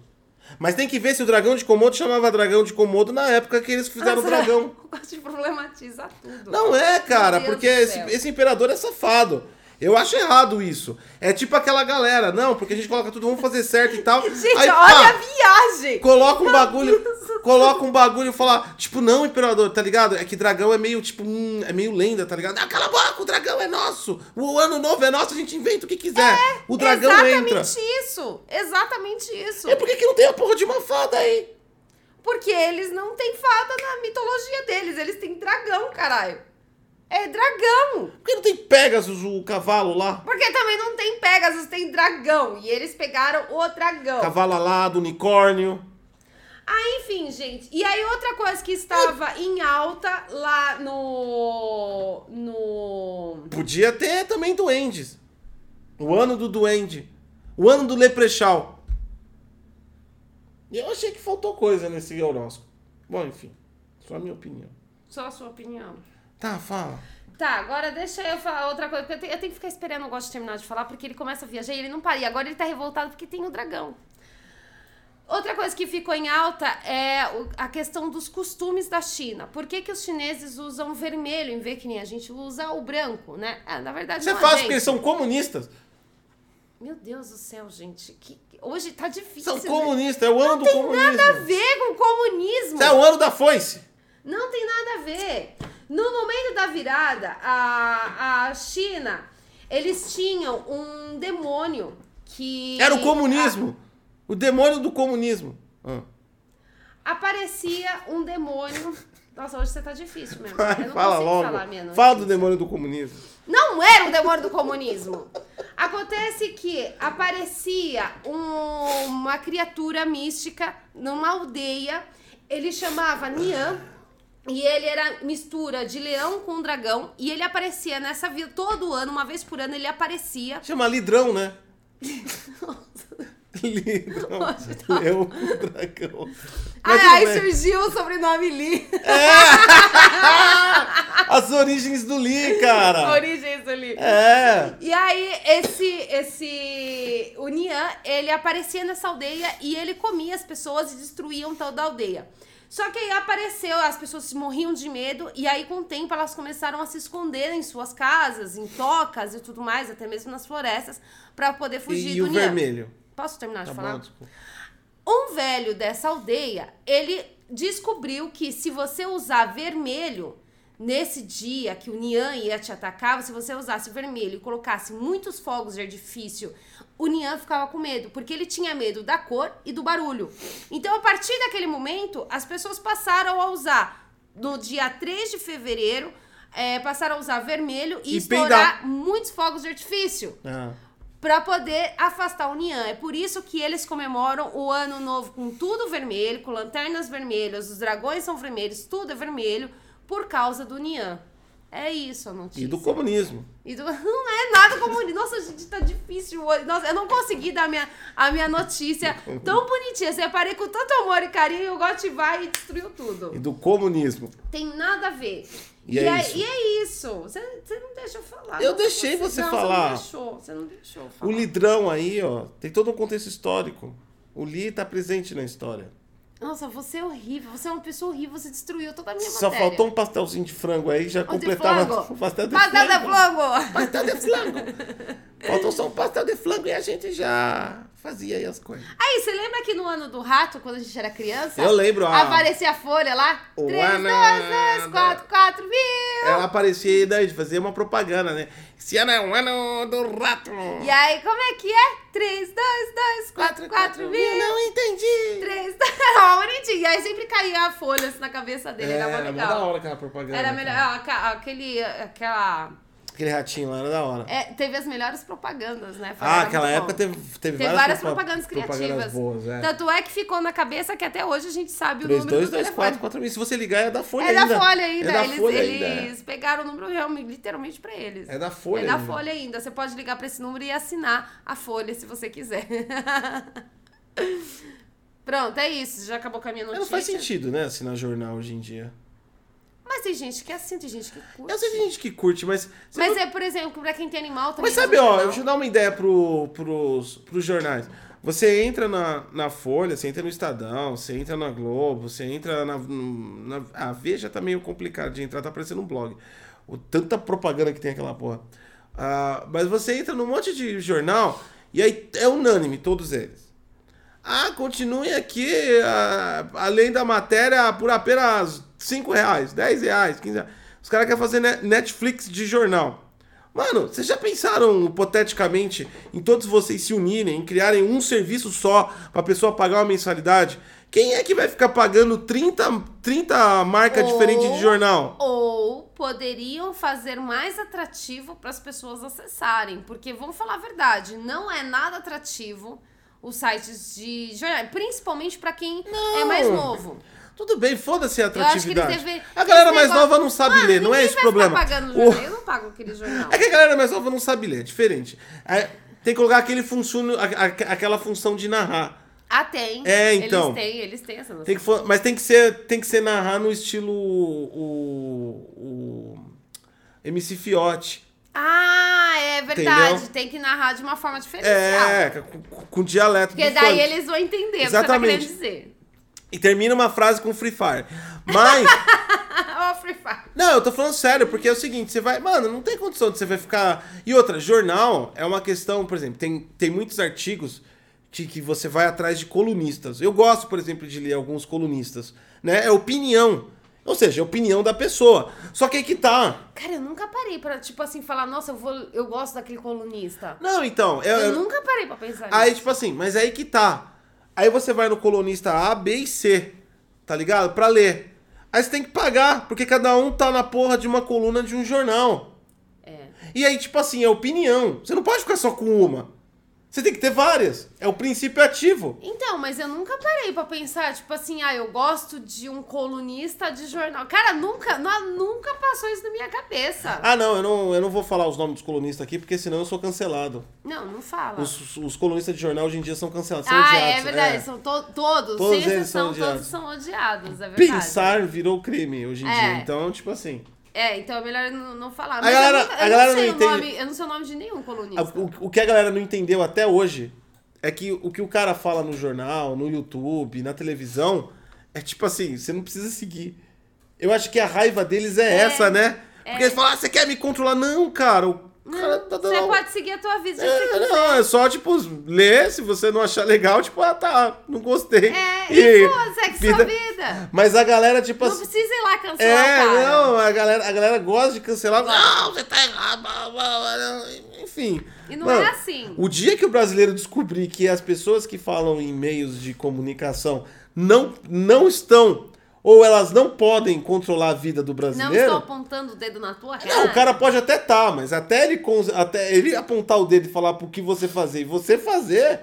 Mas tem que ver se o dragão de Komodo chamava dragão de Komodo na época que eles fizeram o Nossa, dragão. Eu gosto de problematizar tudo. Não é, cara, porque esse, esse imperador é safado. Eu acho errado isso. É tipo aquela galera, não, porque a gente coloca tudo, vamos fazer certo e tal. Gente, Aí, olha pá, a viagem! Coloca um bagulho, coloca um bagulho e fala, tipo, não, imperador, tá ligado? É que dragão é meio, tipo, hum, é meio lenda, tá ligado? Ah, cala a boca, o dragão é nosso. O ano novo é nosso, a gente inventa o que quiser. o dragão Exatamente entra. isso! Exatamente isso! E por que, que não tem a porra de uma fada aí? Porque eles não têm fada na mitologia deles, eles têm dragão, caralho. É dragão! Por que não tem Pegasus, o cavalo lá? Porque também não tem Pegasus, tem dragão. E eles pegaram o dragão. Cavalo alado, unicórnio. Ah, enfim, gente. E aí, outra coisa que estava em alta lá no. No. Podia ter também duendes. O ano do duende. O ano do leprechal. E eu achei que faltou coisa nesse horóscopo. Bom, enfim. Só a minha opinião. Só a sua opinião. Tá, fala. Tá, agora deixa eu falar outra coisa, porque eu tenho, eu tenho que ficar esperando, eu gosto de terminar de falar, porque ele começa a viajar e ele não para. E agora ele tá revoltado porque tem o dragão. Outra coisa que ficou em alta é o- a questão dos costumes da China. Por que, que os chineses usam vermelho em vez que nem a gente usa o branco, né? Ah, na verdade, Você não, faz gente. porque eles são comunistas. Meu Deus do céu, gente. Que... Hoje tá difícil. São né? comunistas, é o ano do Tem comunismo. nada a ver com comunismo. É o ano da foice. Não tem nada a ver. No momento da virada, a, a China, eles tinham um demônio que. Era o comunismo. O demônio do comunismo. Ah. a- aparecia um demônio. Nossa, hoje você tá difícil mesmo. Vai, Eu não fala logo. Fala do demônio do comunismo. Não era um demônio do comunismo. Acontece que aparecia um- uma criatura mística numa aldeia. Ele chamava Nian. E ele era mistura de leão com dragão. E ele aparecia nessa vida todo ano, uma vez por ano, ele aparecia. Chama Lidrão, né? Lidrão. Leão com dragão. Mas Aí, bem. surgiu o sobrenome Lee. As origens do Lee, cara. Origens do Lee. É. E aí, esse, esse. O Nian, ele aparecia nessa aldeia e ele comia as pessoas e destruíam toda a aldeia. Só que aí apareceu, as pessoas morriam de medo, e aí com o tempo elas começaram a se esconder em suas casas, em tocas e tudo mais, até mesmo nas florestas, pra poder fugir E, do o Nian. vermelho. Posso terminar Tá de falar? desculpa. Um velho dessa aldeia, ele descobriu que se você usar vermelho nesse dia que o Nian ia te atacar, se você usasse vermelho e colocasse muitos fogos de artifício, o Nian ficava com medo, porque ele tinha medo da cor e do barulho. Então, a partir daquele momento, as pessoas passaram a usar no dia 3 de fevereiro, eh, passaram a usar vermelho e, E estourar muitos fogos de artifício Ah. para poder afastar o Nian. É por isso que eles comemoram o ano novo com tudo vermelho, com lanternas vermelhas, os dragões são vermelhos, tudo é vermelho por causa do Nian. É isso a notícia. E do comunismo. E do- Não é nada comunista. Nossa, gente, tá difícil hoje. Nossa, eu não consegui dar a minha, a minha notícia tão bonitinha. Separei com tanto amor e carinho e o Gotti vai e destruiu tudo. E do comunismo. Tem nada a ver. E é aí- isso. e é isso. Você, você não deixa eu falar. Eu deixei você não, falar. Você não deixou. Você não deixou eu O falar. Lidrão aí, ó, tem todo um contexto histórico. O Lee tá presente na história. Nossa, você é horrível. Você é uma pessoa horrível. Você destruiu toda a minha Só matéria. faltou um pastelzinho de frango aí, já O de completava pastel de Pastel de flango. flango. Pastel de flango. Faltou só um pastel de flango e a gente já fazia aí as coisas. Aí, você lembra que no ano do rato, quando a gente era criança? Eu lembro, a- Aparecia a folha lá? O 3, 2, ano 2, 4, 4 mil. Ela aparecia e daí fazia uma propaganda, né? Esse ano é o ano do rato. E aí, como é que é? 3, 2, 2, 4, 4 mil. Não entendi. 3, 2, Ó, bonitinho. E aí sempre caía a folha assim, na cabeça dele. É, era mó era mó legal. da hora aquela propaganda. Era cara. melhor. Aquele. Aquela. Aquele ratinho lá era da hora. é, teve as melhores propagandas, né? Foi- ah, aquela época bom. teve, teve, Teve várias propa- propagandas criativas. propagandas boas, é. Tanto é que ficou na cabeça que até hoje a gente sabe o 3, número 2, do 2, telefone. 4, 4 mil. Se você ligar, é da Folha É ainda. da Folha ainda. É da eles Folha ainda. eles pegaram o número realmente, literalmente pra eles. É da Folha É da ainda. Folha ainda. Você pode ligar pra esse número e assinar a Folha se você quiser. Pronto, é isso. Já acabou com a minha notícia. Não faz sentido, né, assinar jornal hoje em dia. Mas tem gente que assina, tem gente que curte. Eu sei que tem gente que curte, mas... Mas não- é, por exemplo, pra quem tem animal também. Mas sabe, ó, eu dar uma ideia pro, pros, pros jornais. Você entra na, na Folha, você entra no Estadão, você entra na Globo, você entra na. na a Veja tá meio complicado de entrar, tá parecendo um blog. O, tanta propaganda que tem aquela porra. Ah, mas você entra num monte de jornal e aí é unânime, todos eles. Ah, continue aqui, ah, além da matéria, por apenas 5 reais, 10 reais, 15 reais. Os caras querem fazer Netflix de jornal. Mano, vocês já pensaram hipoteticamente em todos vocês se unirem, em criarem um serviço só pra pessoa pagar uma mensalidade? Quem é que vai ficar pagando 30, 30 marcas diferentes de jornal? Ou poderiam fazer mais atrativo para as pessoas acessarem. Porque, vamos falar a verdade, não é nada atrativo os sites de jornal, principalmente para quem Não. é mais novo. Tudo bem, foda-se a atratividade. devem. A galera mais negócio- nova não sabe Mano, ler, não é esse vai problema. Pagando O- jornal. Eu não pago aquele jornal. É que a galera mais nova não sabe ler, é diferente. É, tem que colocar aquele funciono, a- a- aquela função de narrar. Ah, tem. É, então. Eles têm, eles têm essa noção. Tem que, mas tem que ser, tem que ser narrar no estilo o, o MC Fiote. Ah, é verdade. Entendeu? Tem que narrar de uma forma diferenciada. É, com, com dialeto Porque daí funk. eles vão entender o que você tá Exatamente. querendo dizer. E termina uma frase com Free Fire. Mas, Ó, Free Fire. não, eu tô falando sério, porque é o seguinte, você vai, mano, não tem condição de você vai ficar... E outra, jornal é uma questão, por exemplo, tem, tem muitos artigos de que você vai atrás de colunistas. Eu gosto, por exemplo, de ler alguns colunistas, né? É opinião. Ou seja, é opinião da pessoa. Só que aí que tá. Cara, eu nunca parei pra, tipo assim, falar, nossa, eu, vou, eu gosto daquele colunista. Não, então, é- Eu, é- nunca parei pra pensar Aí, nisso. tipo assim, mas aí que tá. Aí você vai no colunista A, B e C, tá ligado? Pra ler. Aí você tem que pagar, porque cada um tá na porra de uma coluna de um jornal. É. E aí, tipo assim, é opinião. Você não pode ficar só com uma. Você tem que ter várias. É o princípio ativo. Então, mas eu nunca parei pra pensar, tipo assim, ah, eu gosto de um colunista de jornal. Cara, nunca, não- nunca passou isso na minha cabeça. Ah, não eu, não, eu não vou falar os nomes dos colunistas aqui, porque senão eu sou cancelado. Não, não fala. Os, os colunistas de jornal hoje em dia são cancelados. São ah, odiados. é verdade. São to- todos, Todos sem eles são exceção, odiados. todos são odiados, é verdade. Pensar virou crime hoje em É. dia. Então, tipo assim. É, então é melhor não, não falar. A Mas galera- eu, a eu galera não sei não o entende- nome, eu não sei o nome de nenhum colunista. A- O, o que a galera não entendeu até hoje é que o que o cara fala no jornal, no YouTube, na televisão, é tipo assim, você não precisa seguir. Eu acho que a raiva deles é, É, essa, né? Porque eles falam, ah, você quer me controlar? Não, cara, o cara tá dando... você pode seguir a tua vida É, não, é só, tipo, ler, se você não achar legal, tipo, ah, tá, não gostei. É, e, pô, segue sua vida. Mas a galera, tipo Não assim... precisa ir lá cancelar É, cara. não, a galera, a galera gosta de cancelar. Não, você tá errado. Enfim. E não Mano, é assim. O dia que o brasileiro descobrir que as pessoas que falam em meios de comunicação não, não estão, ou elas não podem controlar a vida do Não brasileiro. estou apontando o dedo na tua cara. Não, o cara pode até tá, mas até ele, até ele apontar o dedo e falar pro que você fazer e você fazer.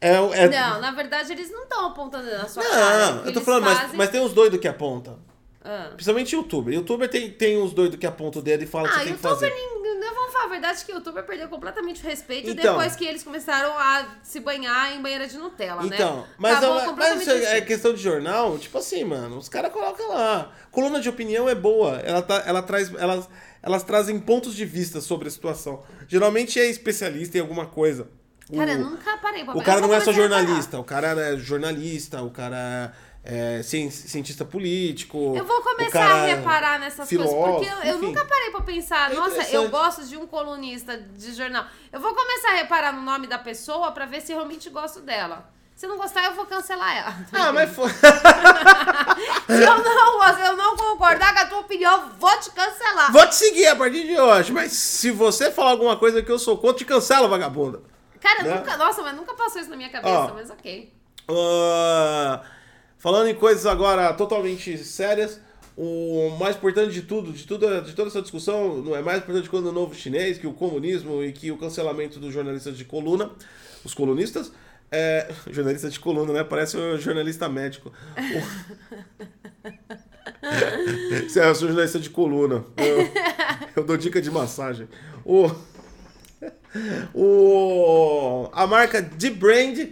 É, é... Não, na verdade eles não estão apontando na sua Não, cara. O que eu tô falando, mas, fazem- mas tem os doidos que apontam. Ah. Principalmente youtuber. Youtuber tem, tem uns doidos que apontam o dedo e falam o que Ah, você tem que fazer. ninguém- eu vou falar a verdade que o youtuber perdeu completamente o respeito Então. depois que eles começaram a se banhar em banheira de Nutella, né? Então, mas, Acabou é, mas completamente isso é, é questão de jornal, tipo assim, mano, os caras colocam lá. Coluna de opinião é boa, ela, tá, ela traz, elas, elas trazem pontos de vista sobre a situação. Geralmente é especialista em alguma coisa. O- Cara, eu nunca parei pra O cara não é só jornalista, o cara é jornalista, o cara é cien- cientista político. Eu vou começar a reparar nessas coisas, porque eu, eu nunca parei pra pensar, É nossa, eu gosto de um colunista de jornal. Eu vou começar a reparar no nome da pessoa pra ver se realmente gosto dela. Se não gostar, eu vou cancelar ela. Ah, mas foi. Se eu não gosto, eu não concordar com a tua opinião, vou te cancelar. Vou te seguir a partir de hoje, mas se você falar alguma coisa que eu sou contra, te cancela, vagabunda. Cara, Né? nunca, nossa, mas nunca passou isso na minha cabeça, Ó. mas ok. Ah, falando em coisas agora totalmente sérias, o mais importante de tudo, de, tudo, de toda essa discussão, não é mais importante que o novo chinês, que o comunismo e que o cancelamento dos jornalistas de coluna, os colunistas. É, jornalista de coluna, né? Parece um jornalista médico. Você é, sou jornalista de coluna. Eu, eu dou dica de massagem. O, o, a marca de brand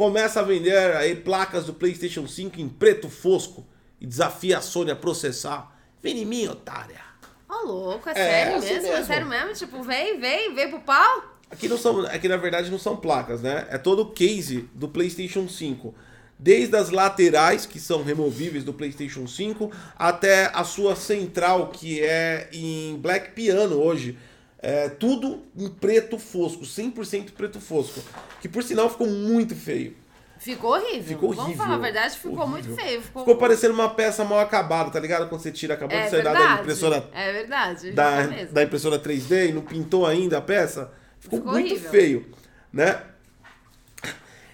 começa a vender aí placas do PlayStation 5 em preto fosco e desafia a Sony a processar. Vem em mim, otária. Ó, louco, é, É, sério assim mesmo? É mesmo. sério mesmo? Tipo, vem, vem, vem pro pau? Aqui não são, aqui na verdade não são placas, né? É todo o case do PlayStation 5. Desde as laterais, que são removíveis do PlayStation 5, até a sua central, que é em Black Piano hoje. É tudo em preto fosco, 100% preto fosco. Que por sinal ficou muito feio. Ficou horrível. Ficou horrível. Vamos falar a verdade, ficou Horrível. muito feio. Ficou, Ficou parecendo uma peça mal acabada, tá ligado? Quando você tira, acabou é de sair da verdade. impressora É verdade. da, mesmo. da impressora 3D e não pintou ainda a peça. Ficou, Ficou muito horrível. feio, né?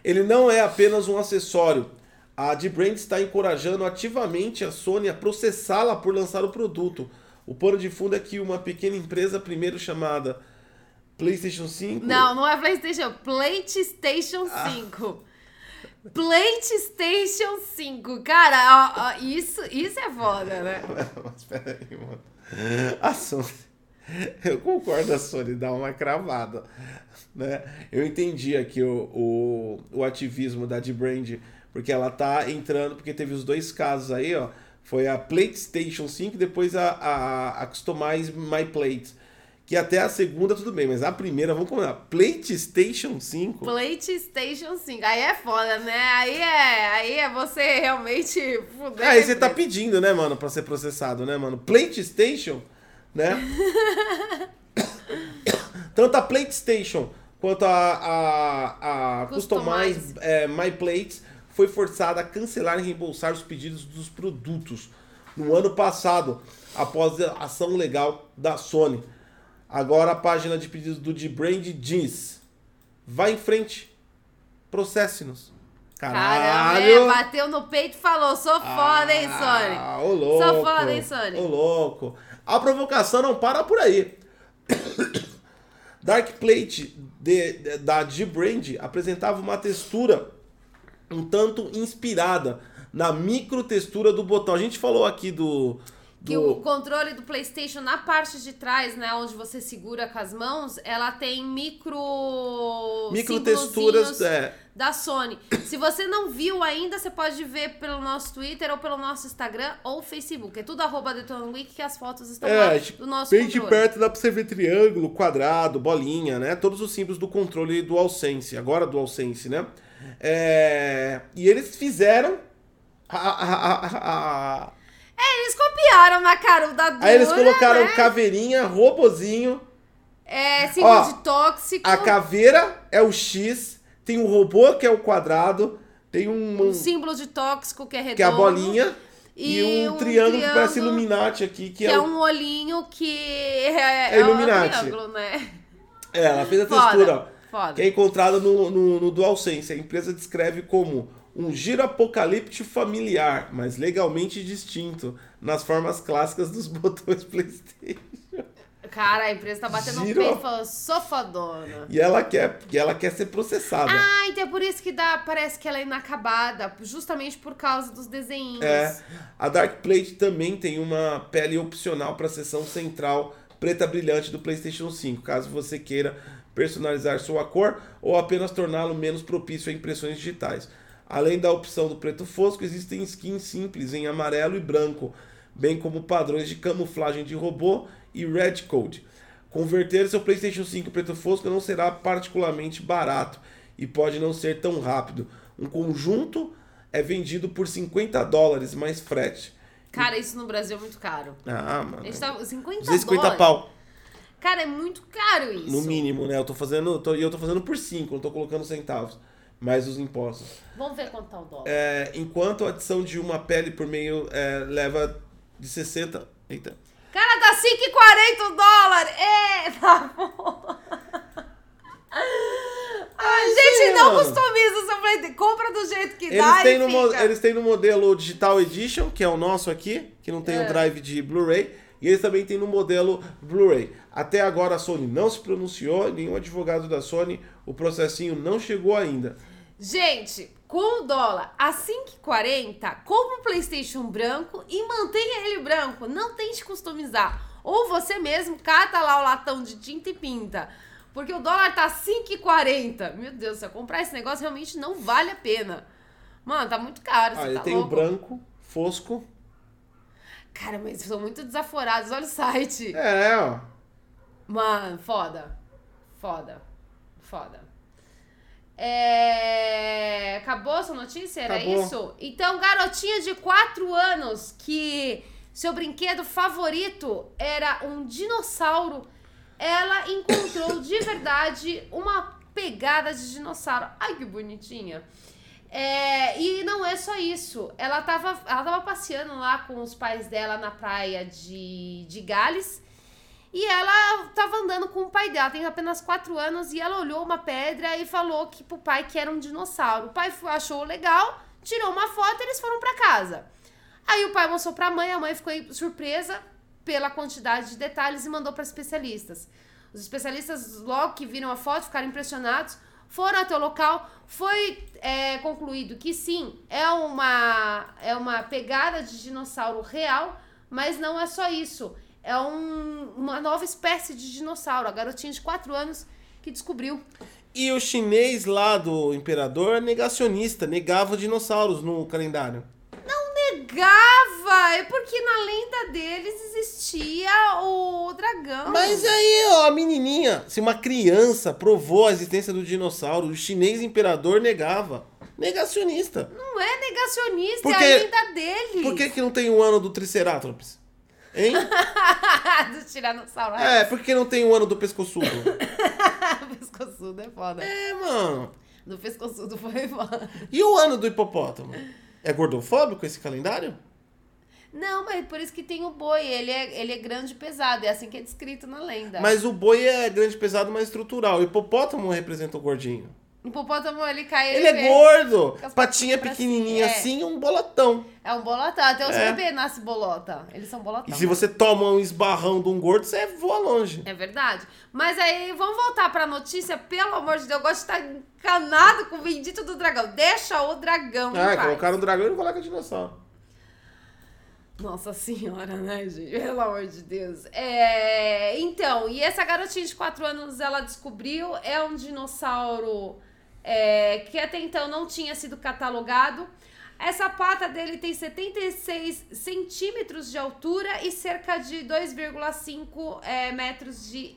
Ele não é apenas um acessório. A D-Brand está encorajando ativamente a Sony a processá-la por lançar o produto. O pano de fundo é que uma pequena empresa, primeiro chamada PlayStation 5, Não, não é PlayStation, PlayStation Ah. 5. PlayStation 5. Cara, ó, ó, isso, isso é foda, né? Mas peraí, mano. A Sony. Eu concordo a Sony dar uma cravada. Né? Eu entendi aqui o, o, o ativismo da D-Brand, porque ela tá entrando, porque teve os dois casos aí, ó. Foi a PlayStation 5 e depois a, a, a Customize My Plate. Que até a segunda tudo bem, mas a primeira, vamos combinar. PlayStation 5. PlayStation 5. Aí é foda, né? Aí é, aí é você realmente fuder. Aí você tá pedindo, né, mano, pra ser processado, né, mano? PlayStation, né? Tanto a PlayStation quanto a, a, a Customize, Customize. é, My Plates foi forçada a cancelar e reembolsar os pedidos dos produtos no ano passado, após a ação legal da Sony. Agora a página de pedidos do D-Brand diz: vai em frente, processe-nos. Caramba, é, bateu no peito e falou: sou foda, hein, Sony? Ah, ô louco. Sou foda, hein, Sony? Ô louco. A provocação não para por aí. Dark Plate de, de- da G-Brand apresentava uma textura um tanto inspirada na micro textura do botão. A gente falou aqui do. Que do- o controle do PlayStation na parte de trás, né, onde você segura com as mãos, ela tem micro micro texturas. É, da Sony. Se você não viu ainda, você pode ver pelo nosso Twitter ou pelo nosso Instagram ou Facebook. É tudo arroba Week que as fotos estão lá é, do nosso bem de controle. perto dá pra você ver triângulo, quadrado, bolinha, né? Todos os símbolos do controle do DualSense, agora DualSense, né? É, e eles fizeram a- a- a- a, Eles copiaram na caruda dura, Aí eles colocaram né? caveirinha, robozinho. É, símbolo de tóxico. A caveira é o X, tem o robô que é o quadrado, tem um, Um símbolo de tóxico que é redondo. que é a bolinha e, e um, um triângulo que parece Illuminati aqui, que, Que é um olhinho que é, É Illuminati. um triângulo, né? É, ela fez a textura, ó, foda. que é encontrada no, no, no DualSense. A empresa descreve como um giro apocalíptico familiar, mas legalmente distinto, nas formas clássicas dos botões PlayStation. Cara, a empresa tá batendo Giro. peito e falou, sou fodona. E ela quer, e ela quer ser processada. Ah, então é por isso que dá, parece que ela é inacabada, justamente por causa dos desenhinhos. É, a Dark Plate também tem uma pele opcional para a seção central preta brilhante do PlayStation 5, caso você queira personalizar sua cor ou apenas torná-lo menos propício a impressões digitais. Além da opção do preto fosco, existem skins simples em amarelo e branco, bem como padrões de camuflagem de robô e red code. Converter seu PlayStation 5 preto fosco não será particularmente barato e pode não ser tão rápido. Um conjunto é vendido por 50 dólares mais frete. Cara, isso no Brasil é muito caro. Ah, A mano. gente tá 50 250 dólares. pau, Cara, é muito caro isso. no mínimo, né? Eu tô fazendo, e eu tô fazendo por 5, não tô colocando centavos, mais os impostos. Vamos ver quanto tá o dólar. É, enquanto a adição de uma pele por meio é, leva de 60. Eita. Cara, tá 5,40 o dólar! Eita porra! A gente não mano. customiza seu Play. Compra do jeito que Eles dá têm, e no, eles têm no modelo Digital Edition, que é o nosso aqui, que não tem o É. drive de Blu-ray, e eles também têm no modelo Blu-ray. Até agora a Sony não se pronunciou, nenhum advogado da Sony, o processinho não chegou ainda. Gente, com o dólar a 5,40, compra um PlayStation branco e mantenha ele branco. Não tente customizar. Ou você mesmo cata lá o latão de tinta e pinta. Porque o dólar tá 5,40. Meu Deus, se eu comprar esse negócio realmente não vale a pena. Mano, tá muito caro. Ah, ele tá o branco, fosco. Cara, mas são muito desaforados. Olha o site. É, ó. Mano, foda. Foda. Foda. É... Acabou a sua notícia? Era Acabou. isso? Então, garotinha de 4 anos que seu brinquedo favorito era um dinossauro, ela encontrou de verdade uma pegada de dinossauro. Ai, que bonitinha. É, e não é só isso. Ela tava, ela tava passeando lá com os pais dela na praia de, de Gales. E ela tava andando com o pai dela, tem apenas 4 anos, e ela olhou uma pedra e falou que pro pai que era um dinossauro. O pai achou legal, tirou uma foto e eles foram pra casa. Aí o pai mostrou pra mãe, a mãe ficou surpresa pela quantidade de detalhes e mandou para especialistas. Os especialistas, logo que viram a foto, ficaram impressionados, foram até o local. Foi é, concluído que sim, é uma, é uma pegada de dinossauro real, mas não é só isso. É um- uma nova espécie de dinossauro. A garotinha de 4 anos que descobriu. E o chinês lá do imperador é negacionista, negava dinossauros no calendário. Negava! É porque na lenda deles existia o dragão. Mas aí, ó, a menininha, se uma criança provou a existência do dinossauro, o chinês imperador negava. Negacionista. Não é negacionista, Porque- é a lenda dele. Por que, que não tem o ano do Triceratops? Hein? do Tiranossauro. É, por que não tem o ano do pescoçudo? pescoçudo é foda. É, mano. Do pescoçudo foi foda. E o ano do hipopótamo? É gordofóbico esse calendário? Não, mas por isso que tem o boi. Ele é, ele é grande e pesado. É assim que é descrito na lenda. Mas o boi é grande, pesado, mas estrutural. O hipopótamo representa o gordinho. O hipopótamo, ele cai... Ele é vê. gordo, patinha pra pequenininha é. assim, um bolatão. É um bolotão. Até os É. bebês nascem bolota. Eles são bolotão. E se você toma um esbarrão de um gordo, você voa longe. É verdade. Mas aí, vamos voltar pra notícia. Pelo amor de Deus, eu gosto de estar encanado com o bendito do dragão. Deixa o dragão Ah, paz. colocaram um dragão e não coloca dinossauro. Nossa senhora, né, gente? Pelo amor de Deus. É, então, e essa garotinha de 4 anos, ela descobriu, é um dinossauro é, que até então não tinha sido catalogado. Essa pata dele tem 76 centímetros de altura e cerca de 2,5 é, metros de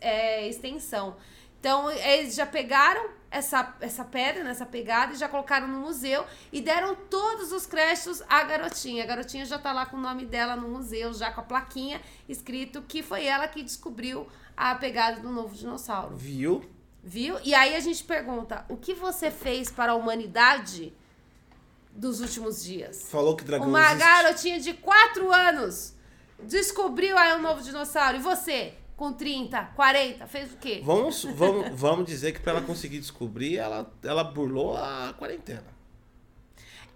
é, extensão. Então, eles já pegaram essa, essa pedra, nessa pegada, e já colocaram no museu e deram todos os créditos à garotinha. A garotinha já tá lá com o nome dela no museu, já com a plaquinha escrito que foi ela que descobriu a pegada do novo dinossauro. Viu? Viu? E aí a gente pergunta: o que você fez para a humanidade dos últimos dias? Falou que dragão Uma existe. garotinha de 4 anos descobriu aí um novo dinossauro. E você, com 30, 40, fez o quê? Vamos, vamos, vamos dizer que pra ela conseguir descobrir, ela, ela burlou a quarentena.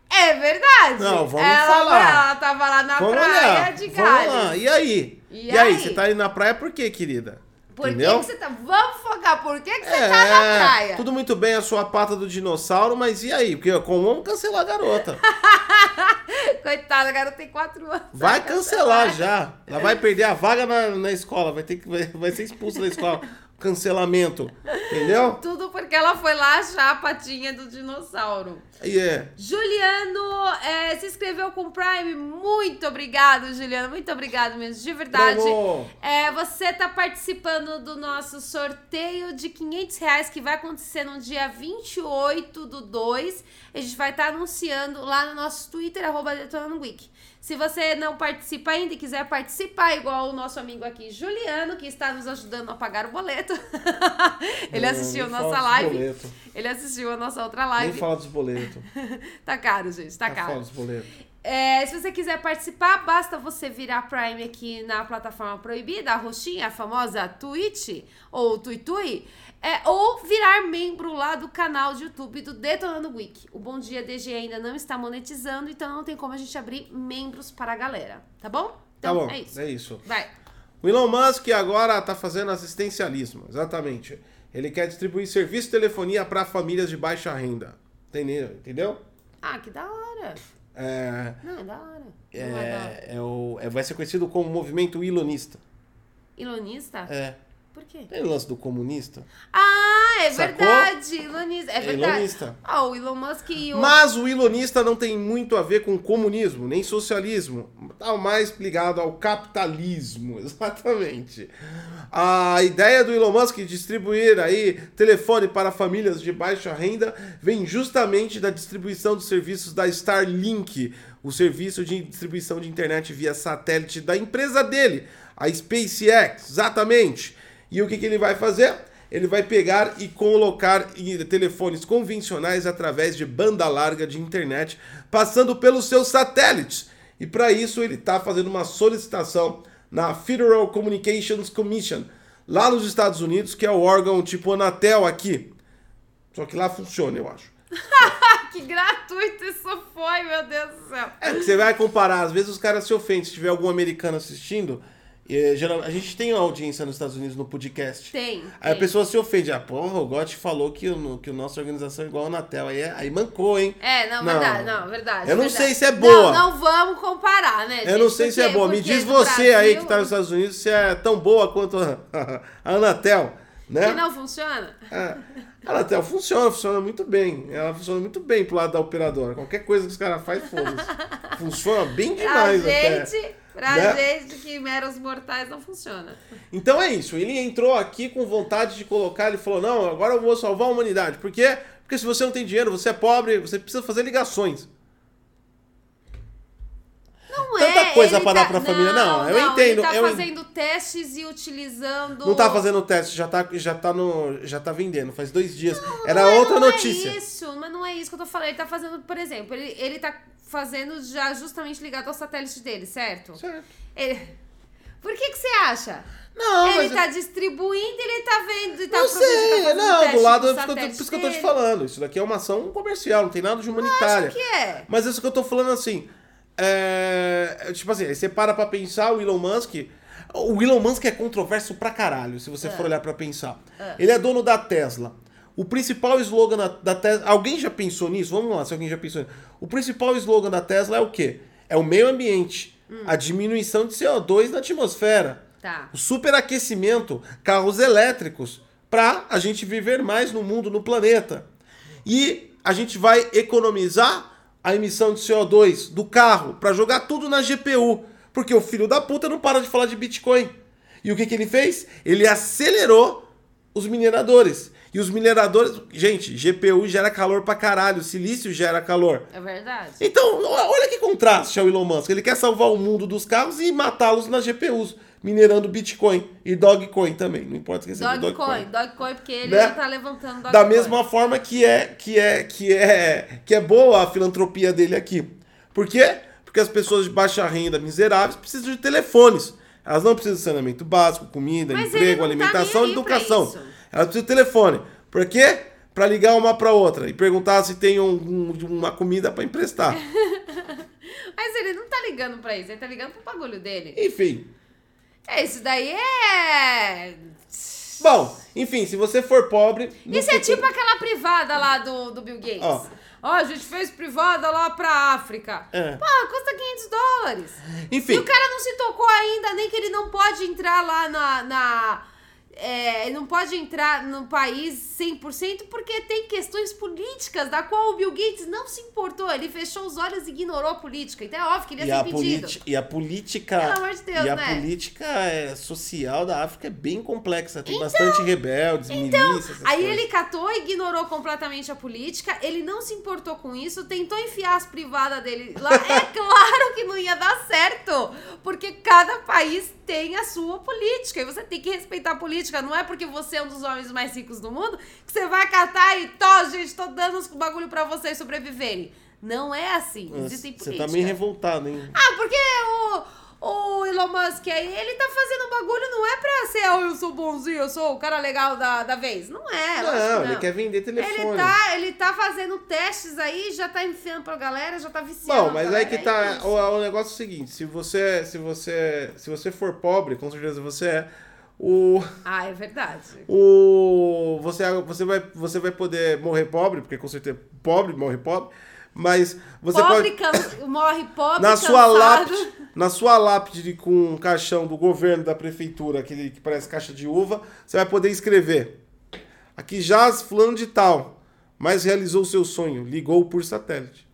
É verdade. Não, vamos ela, falar. Ela tava lá na vamos praia olhar. de Vamos lá. Gales. E aí? E E, aí? aí? Você tá aí na praia por quê, querida? Por que, Entendeu? que você tá. Vamos focar, por que, que você É, tá na praia? tudo muito bem a sua pata do dinossauro, mas e aí? Porque como vamos cancelar a garota? Coitada, a garota tem 4 anos. Vai cancelar já. Ela vai perder a vaga na, na escola, vai ter que vai, vai ser expulsa da escola. Cancelamento. Entendeu? Tudo porque ela foi lá achar a patinha do dinossauro. E é. Juliano é, se inscreveu com o Prime. Muito obrigado, Juliano. Muito obrigado mesmo, de verdade. É, você tá participando do nosso sorteio de 500 reais que vai acontecer no dia 28 do 2. A gente vai estar anunciando lá no nosso Twitter, arroba. Se você não participa ainda e quiser participar, igual o nosso amigo aqui, Juliano, que está nos ajudando a pagar o boleto. Ele assistiu a nem nossa live. Ele assistiu a nossa outra Nem live. fala dos boletos. Tá caro, gente, tá Tá caro. fala dos boletos. É, se você quiser participar, basta você virar Prime aqui na plataforma proibida, a roxinha, a famosa Twitch ou Tuitui, é, ou virar membro lá do canal de YouTube do Detonando Week. O Bom Dia DG ainda não está monetizando, então não tem como a gente abrir membros para a galera, tá bom? Tá Então bom, é isso. é isso. Vai. O Elon Musk agora tá fazendo assistencialismo, exatamente. Ele quer distribuir serviço de telefonia para famílias de baixa renda. Entendeu? Entendeu? Ah, que da hora. É, Não, é da hora. É da hora. é, é o, é- vai ser conhecido como movimento ilonista. Ilonista? É. Por quê? Tem o lance do comunista? Ah, é Sacou? verdade. Ilonista. É É verdade. ilonista. Ah, o Elon Musk e o. Mas o ilonista não tem muito a ver com comunismo, nem socialismo. Tá mais ligado ao capitalismo, exatamente. A ideia do Elon Musk distribuir aí telefone para famílias de baixa renda vem justamente da distribuição dos serviços da Starlink, o serviço de distribuição de internet via satélite da empresa dele, a SpaceX, exatamente. E o que, que ele vai fazer? Ele vai pegar e colocar em telefones convencionais através de banda larga de internet, passando pelos seus satélites. E para isso ele está fazendo uma solicitação na Federal Communications Commission, lá nos Estados Unidos, que é o órgão tipo Anatel aqui. Só que lá funciona, eu acho. Que gratuito isso foi, meu Deus do céu. É você vai comparar, às vezes os caras se ofendem. Se tiver algum americano assistindo, eh, geral- a gente tem uma audiência nos Estados Unidos no podcast. Tem. Aí a tem. pessoa se ofende. Ah, porra, o Gotti falou que, o, que a nossa organização é igual a Anatel. Aí, é- aí mancou, hein? É, não, Não. verdade, não, verdade. Eu não verdade. sei se é boa. Não, não vamos comparar, né, gente? Eu não sei se é Porque- boa. Me porque diz você aí Brasil, que tá nos Estados Unidos se é tão boa quanto a, a Anatel, né? Que não funciona? É. A Anatel funciona, funciona muito bem. Ela funciona muito bem pro lado da operadora. Qualquer coisa que os caras fazem, foda-se. Funciona bem demais até. gente, pra né? gente que meros mortais não funciona. Então é isso. Ele entrou aqui com vontade de colocar, ele falou: não, agora eu vou salvar a humanidade. Por quê? Porque se você não tem dinheiro, você é pobre, você precisa fazer ligações. Não Tanta é, coisa ele pra dar pra família. Não, eu entendo, Ele tá eu en- fazendo testes e utilizando... Não tá fazendo teste, já tá, já tá no. Já tá vendendo, faz dois dias. Era Não é- outra não notícia. É isso, mas não é isso que eu tô falando. Ele tá fazendo, por exemplo, ele, ele tá fazendo já justamente ligado ao satélite dele, certo? Certo. Ele- Por que que você acha? Não, ele mas. tá distribuindo, ele tá vendo e tá não sei, tá não, do lado do é por isso que eu tô- por isso que eu tô te falando. Isso daqui é uma ação comercial, não tem nada de humanitária. dele. que é. Mas isso que eu tô falando assim. É, tipo assim, aí você para pra pensar o Elon Musk. O Elon Musk é controverso pra caralho, se você for olhar pra pensar. Ele é dono da Tesla. O principal slogan da, da Tesla. Alguém já pensou nisso? Vamos lá, se alguém já pensou nisso. O principal slogan da Tesla é o quê? É o meio ambiente. A diminuição de CO2 na atmosfera. Tá. O superaquecimento, carros elétricos, para a gente viver mais no mundo, no planeta. E a gente vai economizar a emissão de CO2 do carro para jogar tudo na GPU, porque o filho da puta não para de falar de Bitcoin. E o que, que ele fez? Ele acelerou os mineradores. E os mineradores, gente, GPU gera calor pra caralho, silício gera calor. É verdade. Então, olha que contraste ao Elon Musk. Ele quer salvar o mundo dos carros e matá-los nas GPUs, minerando Bitcoin e Dogecoin também. Não importa esquecer do Dogecoin, Dogecoin, porque ele Né? já tá levantando Dogecoin. Da mesma forma que é que é que é que é boa a filantropia dele aqui. Por quê? Porque as pessoas de baixa renda, miseráveis, precisam de telefones. Elas não precisam de saneamento básico, comida, Mas emprego, tá alimentação e pra educação. Isso. Elas precisam de telefone. Por quê? Pra ligar uma pra outra e perguntar se tem um- um- uma comida pra emprestar. Mas ele não tá ligando pra isso, ele tá ligando pro bagulho dele. Enfim. É, isso daí é... Bom, enfim, se você for pobre. Isso é tipo aquela privada lá do, do Bill Gates. Ó. Ó, a gente fez privada lá pra África. É. Pô, custa 500 dólares. Enfim. E o cara não se tocou ainda, nem que ele não pode entrar lá na... na é, não pode entrar no país 100% porque tem questões políticas da qual o Bill Gates não se importou. Ele fechou os olhos e ignorou a política. Então é óbvio que ele E ia a, ser impedido. politi- e a política. Pelo amor de Deus, e a né? política é, social da África é bem complexa. Tem bastante rebeldes, milícias. Então, Aí coisas. ele catou, ignorou completamente a política, ele não se importou com isso, tentou enfiar as privadas dele lá. É claro que não ia dar certo, porque cada país tem a sua política e você tem que respeitar a política. Não é porque você é um dos homens mais ricos do mundo que você vai catar e, tô, gente, tô dando os bagulho pra vocês sobreviverem. Não é assim. Existem Você tá meio revoltado, hein? Ah, porque o, o Elon Musk aí, ele tá fazendo bagulho, não é pra ser, oh, eu sou bonzinho, eu sou o cara legal da, da vez. Não é, não, que ele quer vender telefone. Ele tá, ele tá fazendo testes aí, já tá enfiando pra galera, já tá viciando. Bom, mas aí que é tá. isso. O, o negócio é o seguinte: se você, se você, se você for pobre, com certeza você é. O, Ah, é verdade. o você, você vai, você vai poder morrer pobre, porque com certeza pobre morre pobre, mas você pobre pode can- morre pobre, na sua cansado. lápide, na sua lápide com um caixão do governo da prefeitura, aquele que parece caixa de uva, você vai poder escrever Aqui jaz fulano de tal, mas realizou seu sonho, ligou por satélite.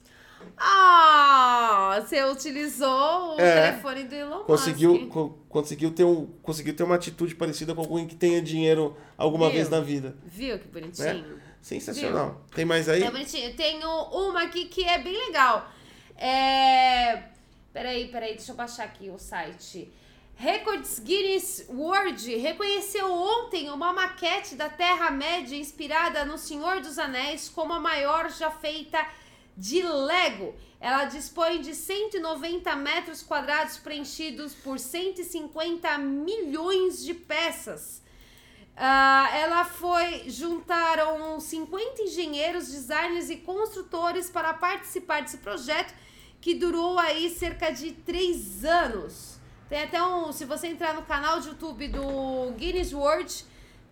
Ah, você utilizou o É. telefone do Elon Conseguiu, Musk. co- conseguiu, ter um, conseguiu ter uma atitude parecida com alguém que tenha dinheiro alguma Viu? vez na vida. Viu que bonitinho? Sensacional. Tem mais aí? É bonitinho. Tenho uma aqui que é bem legal. É... Peraí, peraí, deixa eu baixar aqui o site. Records Guinness World reconheceu ontem uma maquete da Terra-média inspirada no Senhor dos Anéis como a maior já feita de Lego. Ela dispõe de 190 metros quadrados preenchidos por 150 milhões de peças. Ah, ela foi. Juntaram 50 engenheiros, designers e construtores para participar desse projeto que durou aí cerca de três anos. Tem até um. Se você entrar no canal de YouTube do Guinness World,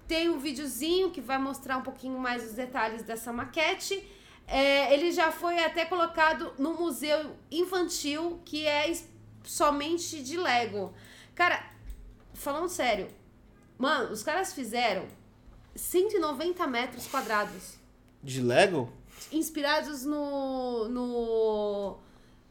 tem um videozinho que vai mostrar um pouquinho mais os detalhes dessa maquete. É, ele já foi até colocado no museu infantil, que é somente de Lego. Cara, falando sério, mano, os caras fizeram 190 metros quadrados, De Lego? inspirados no no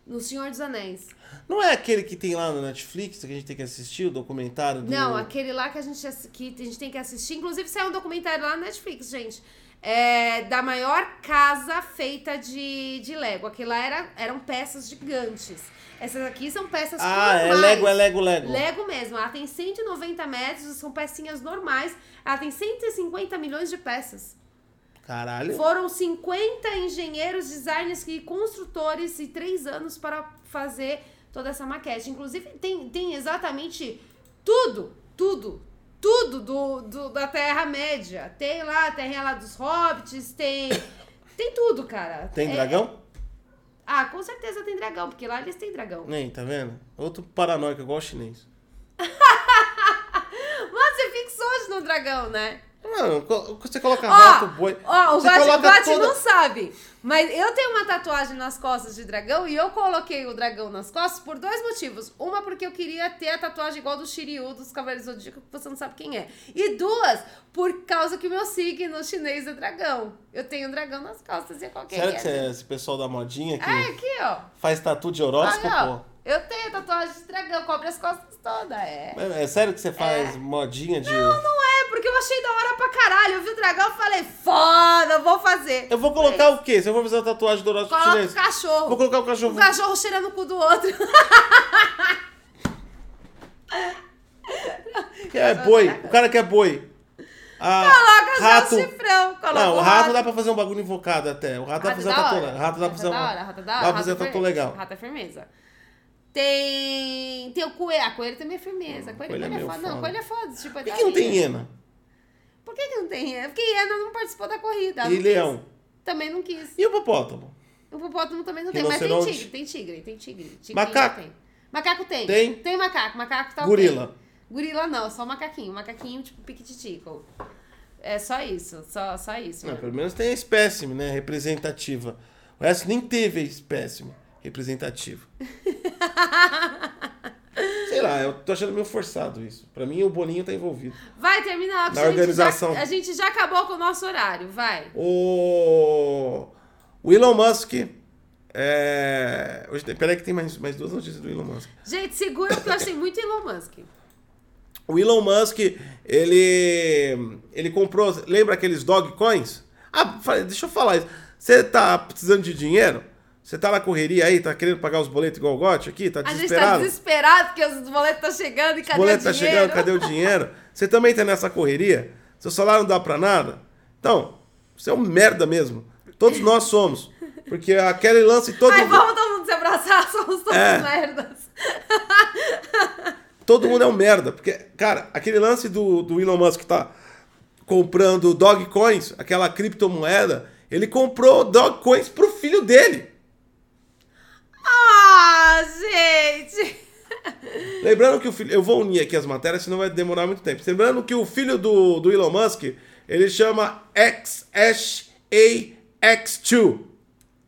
no Senhor dos Anéis. Não é aquele que tem lá no Netflix que a gente tem que assistir, o documentário do... Não, aquele lá que a gente que a gente tem que assistir, inclusive saiu um documentário lá na Netflix, gente. É, da maior casa feita de, de Lego. Aquilo lá era, eram peças gigantes. Essas aqui são peças Ah, é normais. Lego, é Lego, Lego. Lego mesmo. Ela tem 190 metros, são pecinhas normais. Ela tem 150 milhões de peças. Caralho. Foram 50 engenheiros, designers e construtores e três anos para fazer toda essa maquete. Inclusive, tem, tem exatamente tudo, tudo, tudo do, do- da Terra-média. Tem lá a terra lá dos hobbits, tem. Tem tudo, cara. Tem É- dragão? Ah, com certeza tem dragão, porque lá eles têm dragão. Nem, tá vendo? Outro paranoico igual o chinês. Mas você fixou hoje no dragão, né? Mano, você coloca Ó, rato, boi. Ó, o Gotti toda- não sabe. Mas eu tenho uma tatuagem nas costas de dragão e eu coloquei o dragão nas costas por dois motivos. Uma, porque eu queria ter a tatuagem igual do Shiryu, dos Cavaleiros do Zodíaco, que você não sabe quem é. E duas, por causa que o meu signo chinês é dragão. Eu tenho um dragão nas costas e é qualquer Sério que você é esse pessoal da modinha que É, aqui, ó. faz tatu de horóscopo? Olha, ó. Eu tenho tatuagem de dragão, cobre as costas todas, é. É, é sério que você faz modinha de. Não, não é, porque eu achei da hora pra caralho. Eu vi o dragão e falei, foda, vou fazer. Eu vou colocar o quê? Se eu vou fazer uma tatuagem do horóscopo Coloca o chinês. cachorro. Vou colocar o O cachorro. cachorro cheirando o cu do outro. É boi. O cara quer boi. Ah, Coloca rato. só o chifrão. Coloca Não, o o rato dá pra fazer um bagulho invocado até. O rato dá pra Rato fazer é uma da tatu hora. legal. Rato dá pra fazer é uma. rato é Dá pra fazer rato é tatu legal. Rato é firmeza. Tem. Tem o coelho. A coelho também é firmeza. Coelho, coelho é coelho é, meio foda. foda. Não, coelho é foda. Tipo, Por que, que não tem hiena? Por que, que não tem hiena? Porque hiena não participou da corrida. E leão? quis. Também não quis. E o hipopótamo? O hipopótamo também não tem, mas tem tigre, tem tigre, tem tigre. tigre Macaco? Tem. Macaco tem. Tem? Tem macaco, macaco tá Gorila? Gorila não, só macaquinho. Macaquinho tipo piquititico. É só isso, só, só isso. Não, pelo menos tem a espécime, né? Representativa. O resto nem teve a espécime representativa. Sei lá, eu tô achando meio forçado isso. Pra mim, o Boninho tá envolvido. Vai terminar, Na a gente já- organização. A gente já acabou com o nosso horário, vai. O, o Elon Musk. É... Hoje, peraí que tem mais, mais duas notícias do Elon Musk. Gente, segura porque eu achei muito Elon Musk. O Elon Musk, ele, ele comprou, lembra aqueles Dogecoins? Ah, deixa eu falar isso. Você tá precisando de dinheiro? Você tá na correria aí, tá querendo pagar os boletos igual o Gotti aqui? Tá A gente tá desesperado? desesperado porque os boletos estão chegando e cadê Os boletos o tá dinheiro? chegando, cadê o dinheiro? Você também tá nessa correria? Seu salário não dá pra nada? Então, você é um merda mesmo. Todos nós somos. Porque a Kelly lance todo Ai, vamos todo mundo se abraçar, somos todos É. merdas. Todo mundo é um merda. Porque, cara, aquele lance do, do Elon Musk que tá comprando Dogecoins, aquela criptomoeda, ele comprou Dogecoins pro filho dele. Ah, gente. Lembrando que o filho. Eu vou unir aqui as matérias, senão vai demorar muito tempo. Lembrando que o filho do, do Elon Musk, ele chama XSAX2.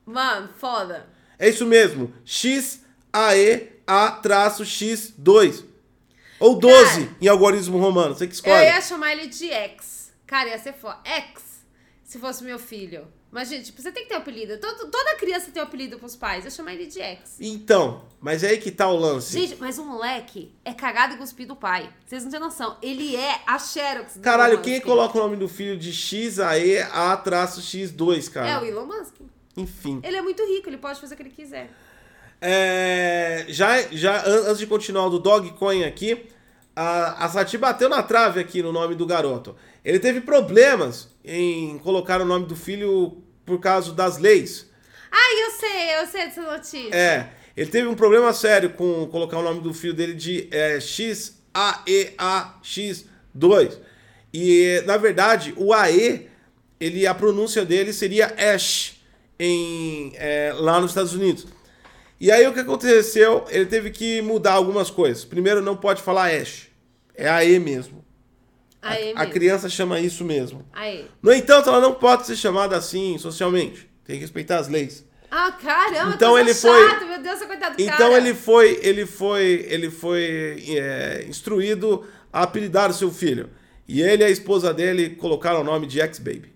Mano, foda. É isso mesmo. XAEA-X2. Ou 12 em algoritmo romano. Você que Eu escolhe. ia chamar ele de X. Cara, ia ser foda. X, se fosse meu filho. Mas, gente, tipo, você tem que ter um apelido. Todo, toda criança tem um apelido pros pais. Eu chamei ele de X. Então, mas é aí que tá o lance. Gente, mas o moleque é cagado e cuspido do pai. Vocês não têm noção. Ele é a Xerox. Caralho, quem Musk. coloca o nome do filho de XAE-A-X2, É cara? o Elon Musk. Enfim. Ele é muito rico, ele pode fazer o que ele quiser. É, já, já an- antes de continuar o do Dogcoin aqui, a, a Sati bateu na trave aqui no nome do garoto. Ele teve problemas em colocar o nome do filho por causa das leis. Ai, eu sei, eu sei dessa notícia. É, ele teve um problema sério com colocar o nome do filho dele de é, XAEAX2. E, na verdade, o AE, ele, a pronúncia dele seria Ash em, é, lá nos Estados Unidos. E aí o que aconteceu? Ele teve que mudar algumas coisas. Primeiro, não pode falar Ash. É AE mesmo. A mesmo. criança chama isso mesmo. Aí. No entanto, ela não pode ser chamada assim socialmente. Tem que respeitar as leis. Ah, caramba, Então ele foi- chata, Meu Deus, coitado do Então cara. ele foi, ele foi, ele foi é, instruído a apelidar o seu filho. E ele e a esposa dele colocaram o nome de X-Baby.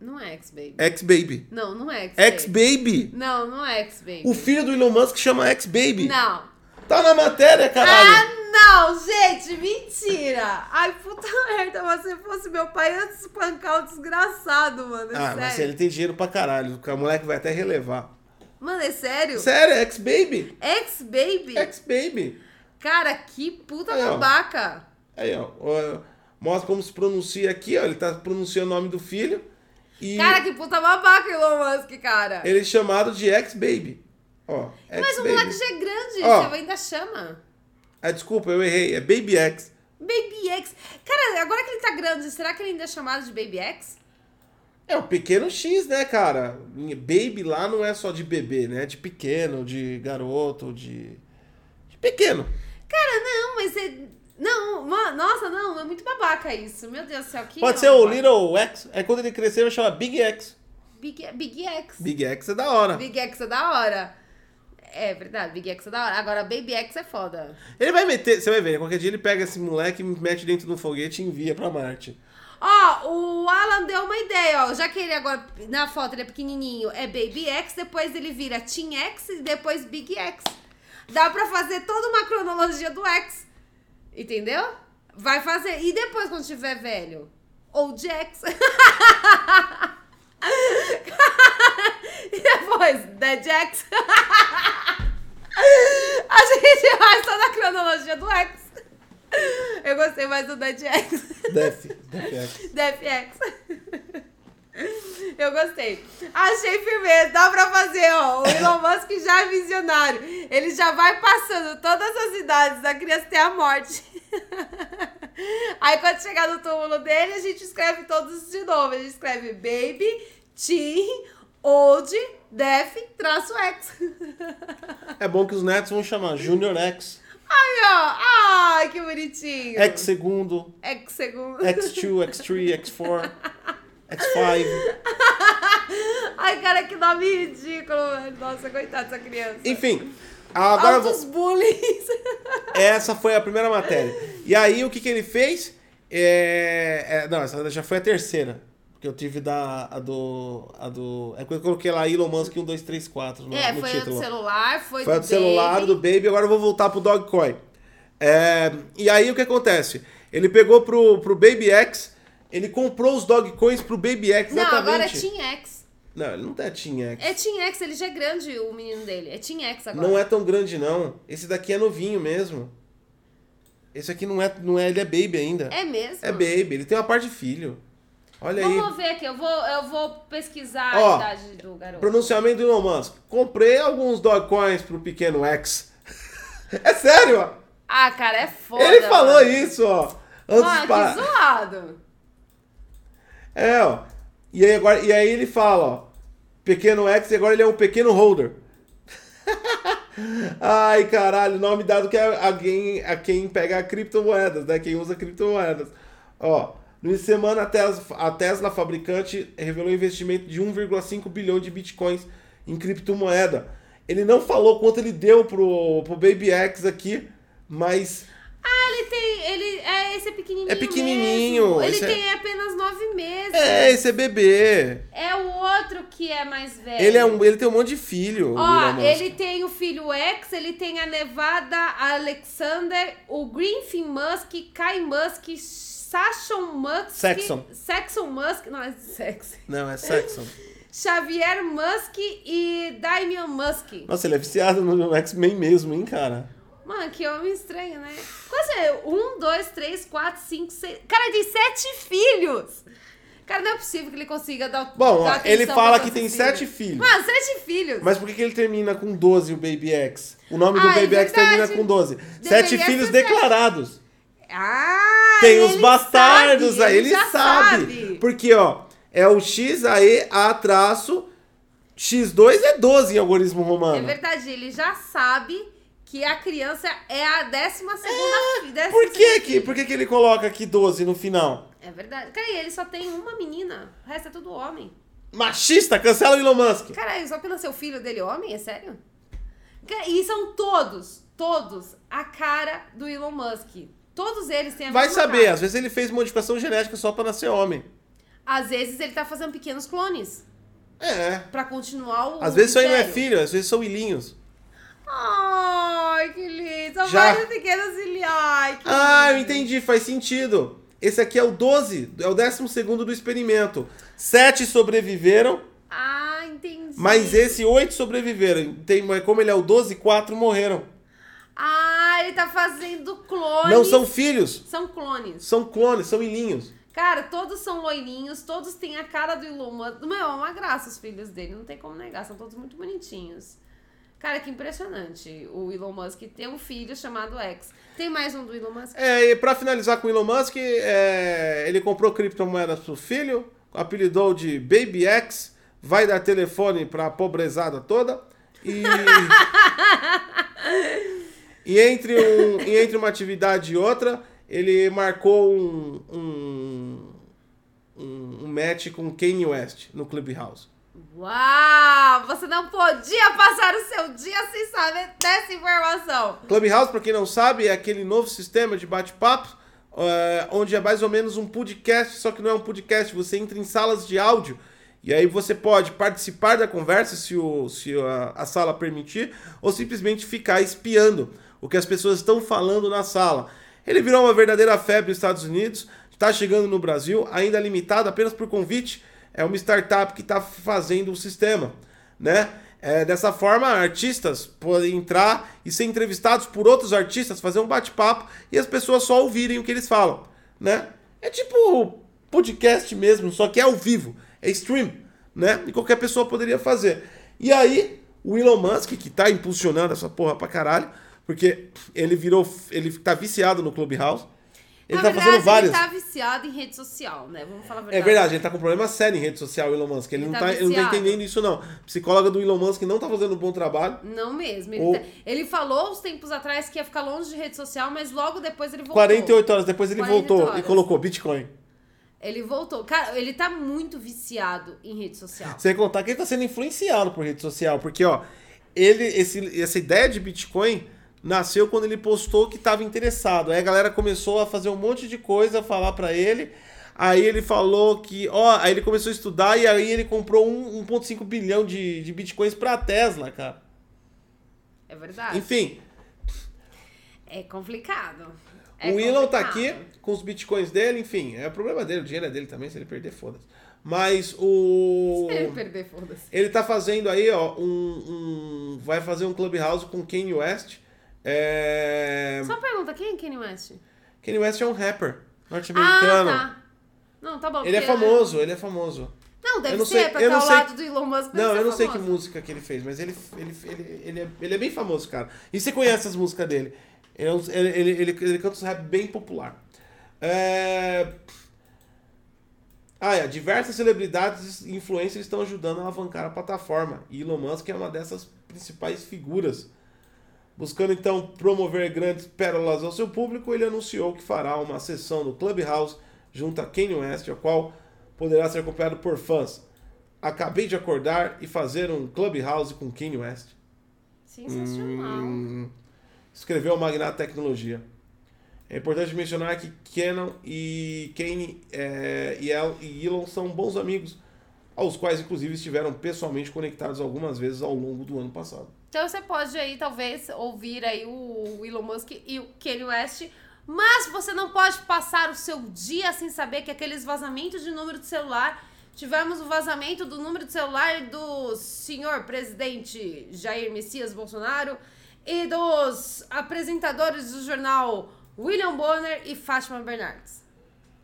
Não é X-Baby. X-Baby. Não, não é X-Baby. X-Baby. Não, não é X-Baby. O filho do Elon Musk chama X-Baby. Não. Tá na matéria, caralho. Ah, não, gente, mentira. Ai, puta merda, mas se fosse meu pai, eu ia espancar o desgraçado, mano. É Ah, sério. mas ele tem dinheiro pra caralho. O moleque vai até relevar. Mano, é sério? Sério, X-Baby. X-Baby? X-Baby. Cara, que puta Aí, ó. babaca. Aí, ó, ó. Mostra como se pronuncia aqui, ó. Ele tá pronunciando o nome do filho. E Cara, que puta babaca, Elon Musk, cara. ele é chamado de X-Baby. Ó, Mas o moleque já é grande, Ó. você ainda chama. Ah, desculpa, eu errei. É Baby X. Baby X. Cara, agora que ele tá grande, será que ele ainda é chamado de Baby X? É o pequeno X, né, cara? Baby lá não é só de bebê, né? É de pequeno, de garoto, de. de pequeno. Cara, não, mas você. Não, nossa, não, é muito babaca isso. Meu Deus do céu, que. Pode ser o. Little X. Aí quando ele crescer, vai chamar Big X. Big, Big X. Big X é da hora. Big X é da hora. É verdade, Big X é da hora. Agora, Baby X é foda. Ele vai meter, você vai ver, qualquer dia ele pega esse moleque, mete dentro de um foguete e envia pra Marte. Ó, o Alan deu uma ideia, ó. Já que ele agora, na foto, ele é pequenininho, é Baby X, depois ele vira Teen X e depois Big X. Dá pra fazer toda uma cronologia do X. Entendeu? Vai fazer. E depois, quando tiver velho? Old X. e depois, Dead X. A gente faz toda a cronologia do X. Eu gostei mais do Dead X. Def, Def X. DFX. Eu gostei. Achei firmeza. Dá pra fazer, ó. O Elon Musk já é visionário. Ele já vai passando todas as idades da criança até a morte. Aí quando chegar no túmulo dele, a gente escreve todos de novo. A gente escreve Baby, Teen, Old, Def, traço X. É bom que os netos vão chamar Junior X, Ai, ó. Ai, que bonitinho. X segundo, X segundo. X2, X3, X4, X5. Ai, cara, que nome ridículo, velho. Nossa, coitada dessa criança. Enfim, agora vou- Altos bullies. essa foi a primeira matéria. E aí, o que, que ele fez? É, é, não, essa já foi a terceira. Porque eu tive da, a do. A do. É quando eu coloquei lá Elon Musk 1, 2, 3, 4 no, é, no foi título. do celular, foi, Foi a do do celular, do Baby, agora eu vou voltar pro Dogcoin. É, e aí o que acontece? Ele pegou pro, pro Baby X, ele comprou os Dogcoins pro Baby X, Não, exatamente. agora é Team X. Não, ele não é Team X. É Team X, ele já é grande, o menino dele. É Team X agora. Não é tão grande, não. Esse daqui é novinho mesmo. Esse aqui não é, não é ele é Baby ainda. É mesmo? É Baby, ele tem uma parte de filho. Olha aí. Vamos ver aqui, eu vou, eu vou pesquisar Ó, a idade do garoto. Pronunciamento do Elon Musk. Comprei alguns Dogcoins pro pequeno X. é sério, ó. Ah, cara, é foda. Ele falou mano. isso, ó. Antes de que zoado. É, ó. E aí, agora, e aí ele fala, ó. Pequeno X, e agora ele é um pequeno holder. Ai, caralho, nome dado que é a quem, a quem pega criptomoedas, né? Quem usa criptomoedas. Ó, no semana a Tesla, a Tesla fabricante revelou investimento de 1,5 bilhão de bitcoins em criptomoeda. Ele não falou quanto ele deu pro, pro Baby X aqui, mas Ah, ele tem. Ele, é, esse é pequenininho. É pequenininho, mesmo. Ele é- tem apenas nove meses. É, esse é bebê. É o outro que é mais velho. Ele, é um, ele tem um monte de filho. Ó, ele tem o filho X, ele tem a Nevada Alexander, o Greenfin Musk, Kai Musk, Saxon Musk. Saxon. Saxon Musk. Não, é Saxon. Não, é Saxon. Xavier Musk e Damian Musk. Nossa, ele é viciado no X-Men mesmo, hein, cara? Mano, que homem estranho, né? Quantos é? Um, dois, três, quatro, cinco, seis. Cara, tem sete filhos! Cara, não é possível que ele consiga dar Bom, dar ó, ele fala que tem todos os sete filhos. filhos. Mano, sete filhos! Mas por que, que ele termina com 12 o Baby X? O nome do Ah, é Baby X verdade. termina com 12. Deveria Sete filhos ser declarados. Ah! Tem os ele bastardos sabe, aí, ele já sabe. Porque, ó, é o X, aí, A traço, X2 é 12 em algoritmo É romano. verdade, ele já sabe que a criança é a décima segunda. É, Por que que, por que que ele coloca aqui 12 no final? É verdade. Cara, e ele só tem uma menina. O resto é tudo homem. Machista, cancela o Elon Musk. Caralho, só pelo seu filho dele homem? É sério? E são todos, todos a cara do Elon Musk. Todos eles têm a Vai saber, cara. às vezes ele fez modificação genética só pra nascer homem. Às vezes ele tá fazendo pequenos clones. É. Pra continuar o. Às vezes isso aí não é filho, às vezes são ilhinhos. Que lindo. São Já. vários pequenos filhos. Ai, que Ah, eu entendi, faz sentido. Esse aqui é o 12, é o 12 segundo do experimento. Sete sobreviveram, Ah, entendi. mas esse oito sobreviveram. Tem, mas como ele é o 12, quatro morreram. Ah, ele tá fazendo clones. Não são filhos, São clones. são clones, são ilhinhos. Cara, todos são loirinhos, todos têm a cara do Musk. Meu, é uma graça os filhos dele, não tem como negar, são todos muito bonitinhos. Cara, que impressionante. O Elon Musk tem um filho chamado X. Tem mais um do Elon Musk? É, e pra finalizar com o Elon Musk, é, ele comprou criptomoedas pro filho, apelidou de Baby X, vai dar telefone pra pobrezada toda. E, e, entre um, e entre uma atividade e outra, ele marcou um, um, um, um match com Kanye West no Clubhouse. Uau! Você não podia passar o seu dia sem saber dessa informação. Clubhouse, pra quem não sabe, é aquele novo sistema de bate-papo, é, onde é mais ou menos um podcast, só que não é um podcast, você entra em salas de áudio e aí você pode participar da conversa, se, o, se a, a sala permitir, ou simplesmente ficar espiando o que as pessoas estão falando na sala. Ele virou uma verdadeira febre nos Estados Unidos, está chegando no Brasil, ainda limitado apenas por convite, é uma startup que está fazendo o sistema, né? É, dessa forma, artistas podem entrar e ser entrevistados por outros artistas, fazer um bate-papo e as pessoas só ouvirem o que eles falam, né? É tipo podcast mesmo, só que é ao vivo, é stream, né? E qualquer pessoa poderia fazer. E aí, o Elon Musk, que tá impulsionando essa porra pra caralho, porque ele virou, ele tá viciado no Clubhouse, ele Na tá verdade, fazendo várias... ele tá viciado em rede social, né? Vamos falar a É verdade. verdade, ele tá com problema sério em rede social, o Elon Musk. Ele, Ele não, tá tá, ele não tá entendendo isso, não. A psicóloga do Elon Musk não tá fazendo um bom trabalho. Não mesmo. Ele, Ou- tá- ele falou uns tempos atrás que ia ficar longe de rede social, mas logo depois ele voltou. 48 horas depois ele 48 voltou e horas. colocou Bitcoin. Ele voltou. Cara, ele tá muito viciado em rede social. Sem contar que ele tá sendo influenciado por rede social, porque, ó, ele, esse, essa ideia de Bitcoin nasceu quando ele postou que tava interessado. Aí a galera começou a fazer um monte de coisa, falar pra ele. Aí ele falou que, ó, aí ele começou a estudar e aí ele comprou um- 1,5 bilhão de, de bitcoins pra Tesla, cara. É verdade. Enfim, É complicado. É o Elon tá aqui com os bitcoins dele, enfim, é o problema dele, o dinheiro é dele também, se ele perder, foda-se. Mas o. Se ele perder, foda-se. Ele tá fazendo aí, ó, um. um- vai fazer um Clubhouse com Kanye West. É... Só uma pergunta, quem é Kanye West? Kanye West é um rapper norte-americano. Ah, tá. Não, tá bom. Ele é famoso, ele é famoso. Não, deve Eu não ser, sei- pra estar não ao lado do Elon Musk. Não, eu não sei que famoso. música que ele fez, mas ele, ele, ele, ele, é, ele é bem famoso, cara. E você conhece as músicas dele. Ele, é ele, ele, ele, ele canta um rap bem popular. É... Ah, é. Diversas celebridades e influencers estão ajudando a alavancar a plataforma. E Elon Musk é uma dessas principais figuras. Buscando então promover grandes pérolas ao seu público, ele anunciou que fará uma sessão no Clubhouse junto a Kanye West, a qual poderá ser acompanhado por fãs. Acabei de acordar e fazer um Clubhouse com Kanye West. Sensacional. Hum, escreveu o Magnata Tecnologia. É importante mencionar que Canon e Kane é, e, El, e Elon são bons amigos, aos quais inclusive estiveram pessoalmente conectados algumas vezes ao longo do ano passado. Então você pode aí, talvez, ouvir aí o Elon Musk e o Kanye West, mas você não pode passar o seu dia sem saber que aqueles vazamentos de número de celular. Tivemos o vazamento do número de celular do senhor presidente Jair Messias Bolsonaro e dos apresentadores do jornal William Bonner e Fátima Bernardes.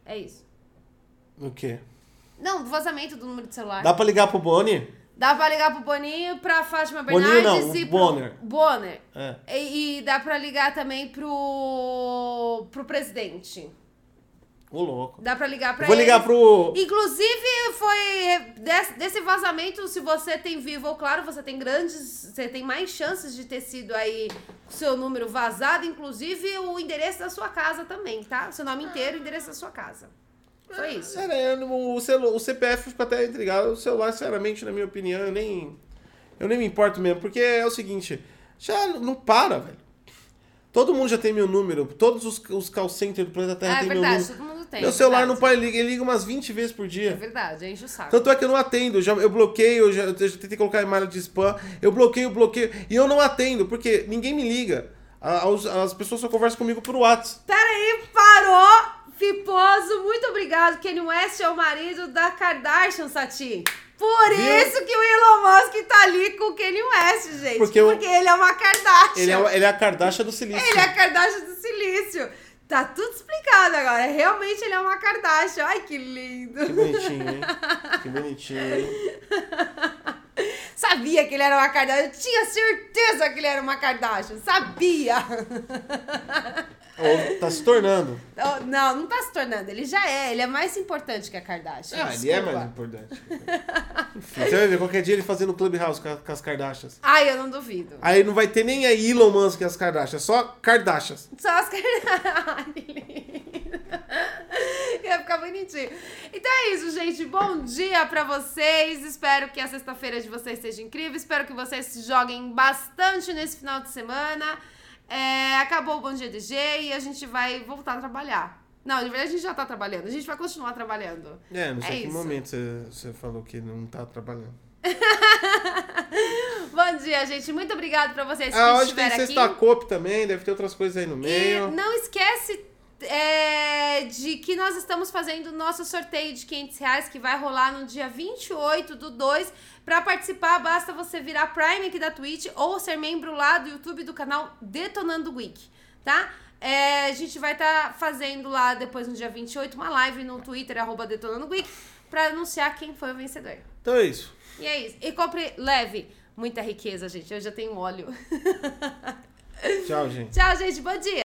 É isso. O quê? Não, do vazamento do número de celular. Dá pra ligar pro Boni? Dá pra ligar pro Boninho, pra Fátima Boninho Bernardes não, e pro Bonner. Bonner. É. E, e dá pra ligar também pro pro presidente. Ô, louco. Dá pra ligar pra vou ligar eles. pro. Inclusive, foi desse, desse vazamento, se você tem vivo ou claro, você tem grandes, você tem mais chances de ter sido aí o seu número vazado, inclusive o endereço da sua casa também, tá? Seu nome inteiro, o endereço da sua casa. Foi isso. Sério, eu não- o, celu, o CPF fica até intrigado. O celular, sinceramente, na minha opinião, eu nem. Eu nem me importo mesmo, porque é o seguinte, já não para, velho. Todo mundo já tem meu número, todos os, os call centers do planeta Terra Ah, é têm meu verdade, número. todo mundo tem. meu é celular não verdade. para, ele liga, ele liga umas 20 vezes por É dia. verdade, enche o saco. Tanto é que eu não atendo, eu já, eu bloqueio, eu já, eu já tentei colocar em malha de spam, eu bloqueio, bloqueio, e eu não atendo, porque ninguém me liga. As, as pessoas só conversam comigo por WhatsApp. Peraí, parou! Fiposo, muito obrigado. Kanye West é o marido da Kardashian, Sati. Por Viu? isso que o Elon Musk tá ali com o Kanye West, gente. Porque Porque, o- ele é uma Kardashian. Ele é, ele é a Kardashian do silício. Ele é a Kardashian do silício. Tá tudo explicado agora. Realmente ele é uma Kardashian. Ai, que lindo. Que bonitinho, hein? Que bonitinho, hein? Sabia que ele era uma Kardashian. Eu tinha certeza que ele era uma Kardashian. Sabia. Ou tá se tornando. Não, não tá se tornando. Ele já é. Ele é mais importante que a Kardashian. Ah, ele é Desculpa. mais importante. Enfim, você vai ver qualquer dia ele fazendo Clubhouse com, a- com as Kardashians. Ai, eu não duvido. Aí não vai ter nem a Elon Musk e as Kardashians, só Kardashians. Só as lindo. Ia ficar bonitinho. Então é isso, gente. Bom dia pra vocês. Espero que a sexta-feira de vocês seja incrível. Espero que vocês joguem bastante nesse final de semana. É, acabou o Bom Dia DG e a gente vai voltar a trabalhar. Não, de verdade a gente já tá trabalhando. A gente vai continuar trabalhando. É, não sei É que isso. momento você, você falou que não tá trabalhando. Bom dia, gente. Muito obrigada pra vocês que Ah, hoje tem aqui. sexta cope também, deve ter outras coisas aí no E meio. não esquece é, de que nós estamos fazendo o nosso sorteio de 500 reais que vai rolar no dia 28 do 2. Para participar, basta você virar Prime aqui da Twitch ou ser membro lá do YouTube do canal Detonando Week, tá? É, a gente vai estar fazendo lá depois no dia 28 uma live no Twitter, arroba Detonando Week, pra anunciar quem foi o vencedor. Então é isso. E é isso. E compre leve. Muita riqueza, gente. Eu já tenho óleo. Tchau, gente. Tchau, gente. Bom dia.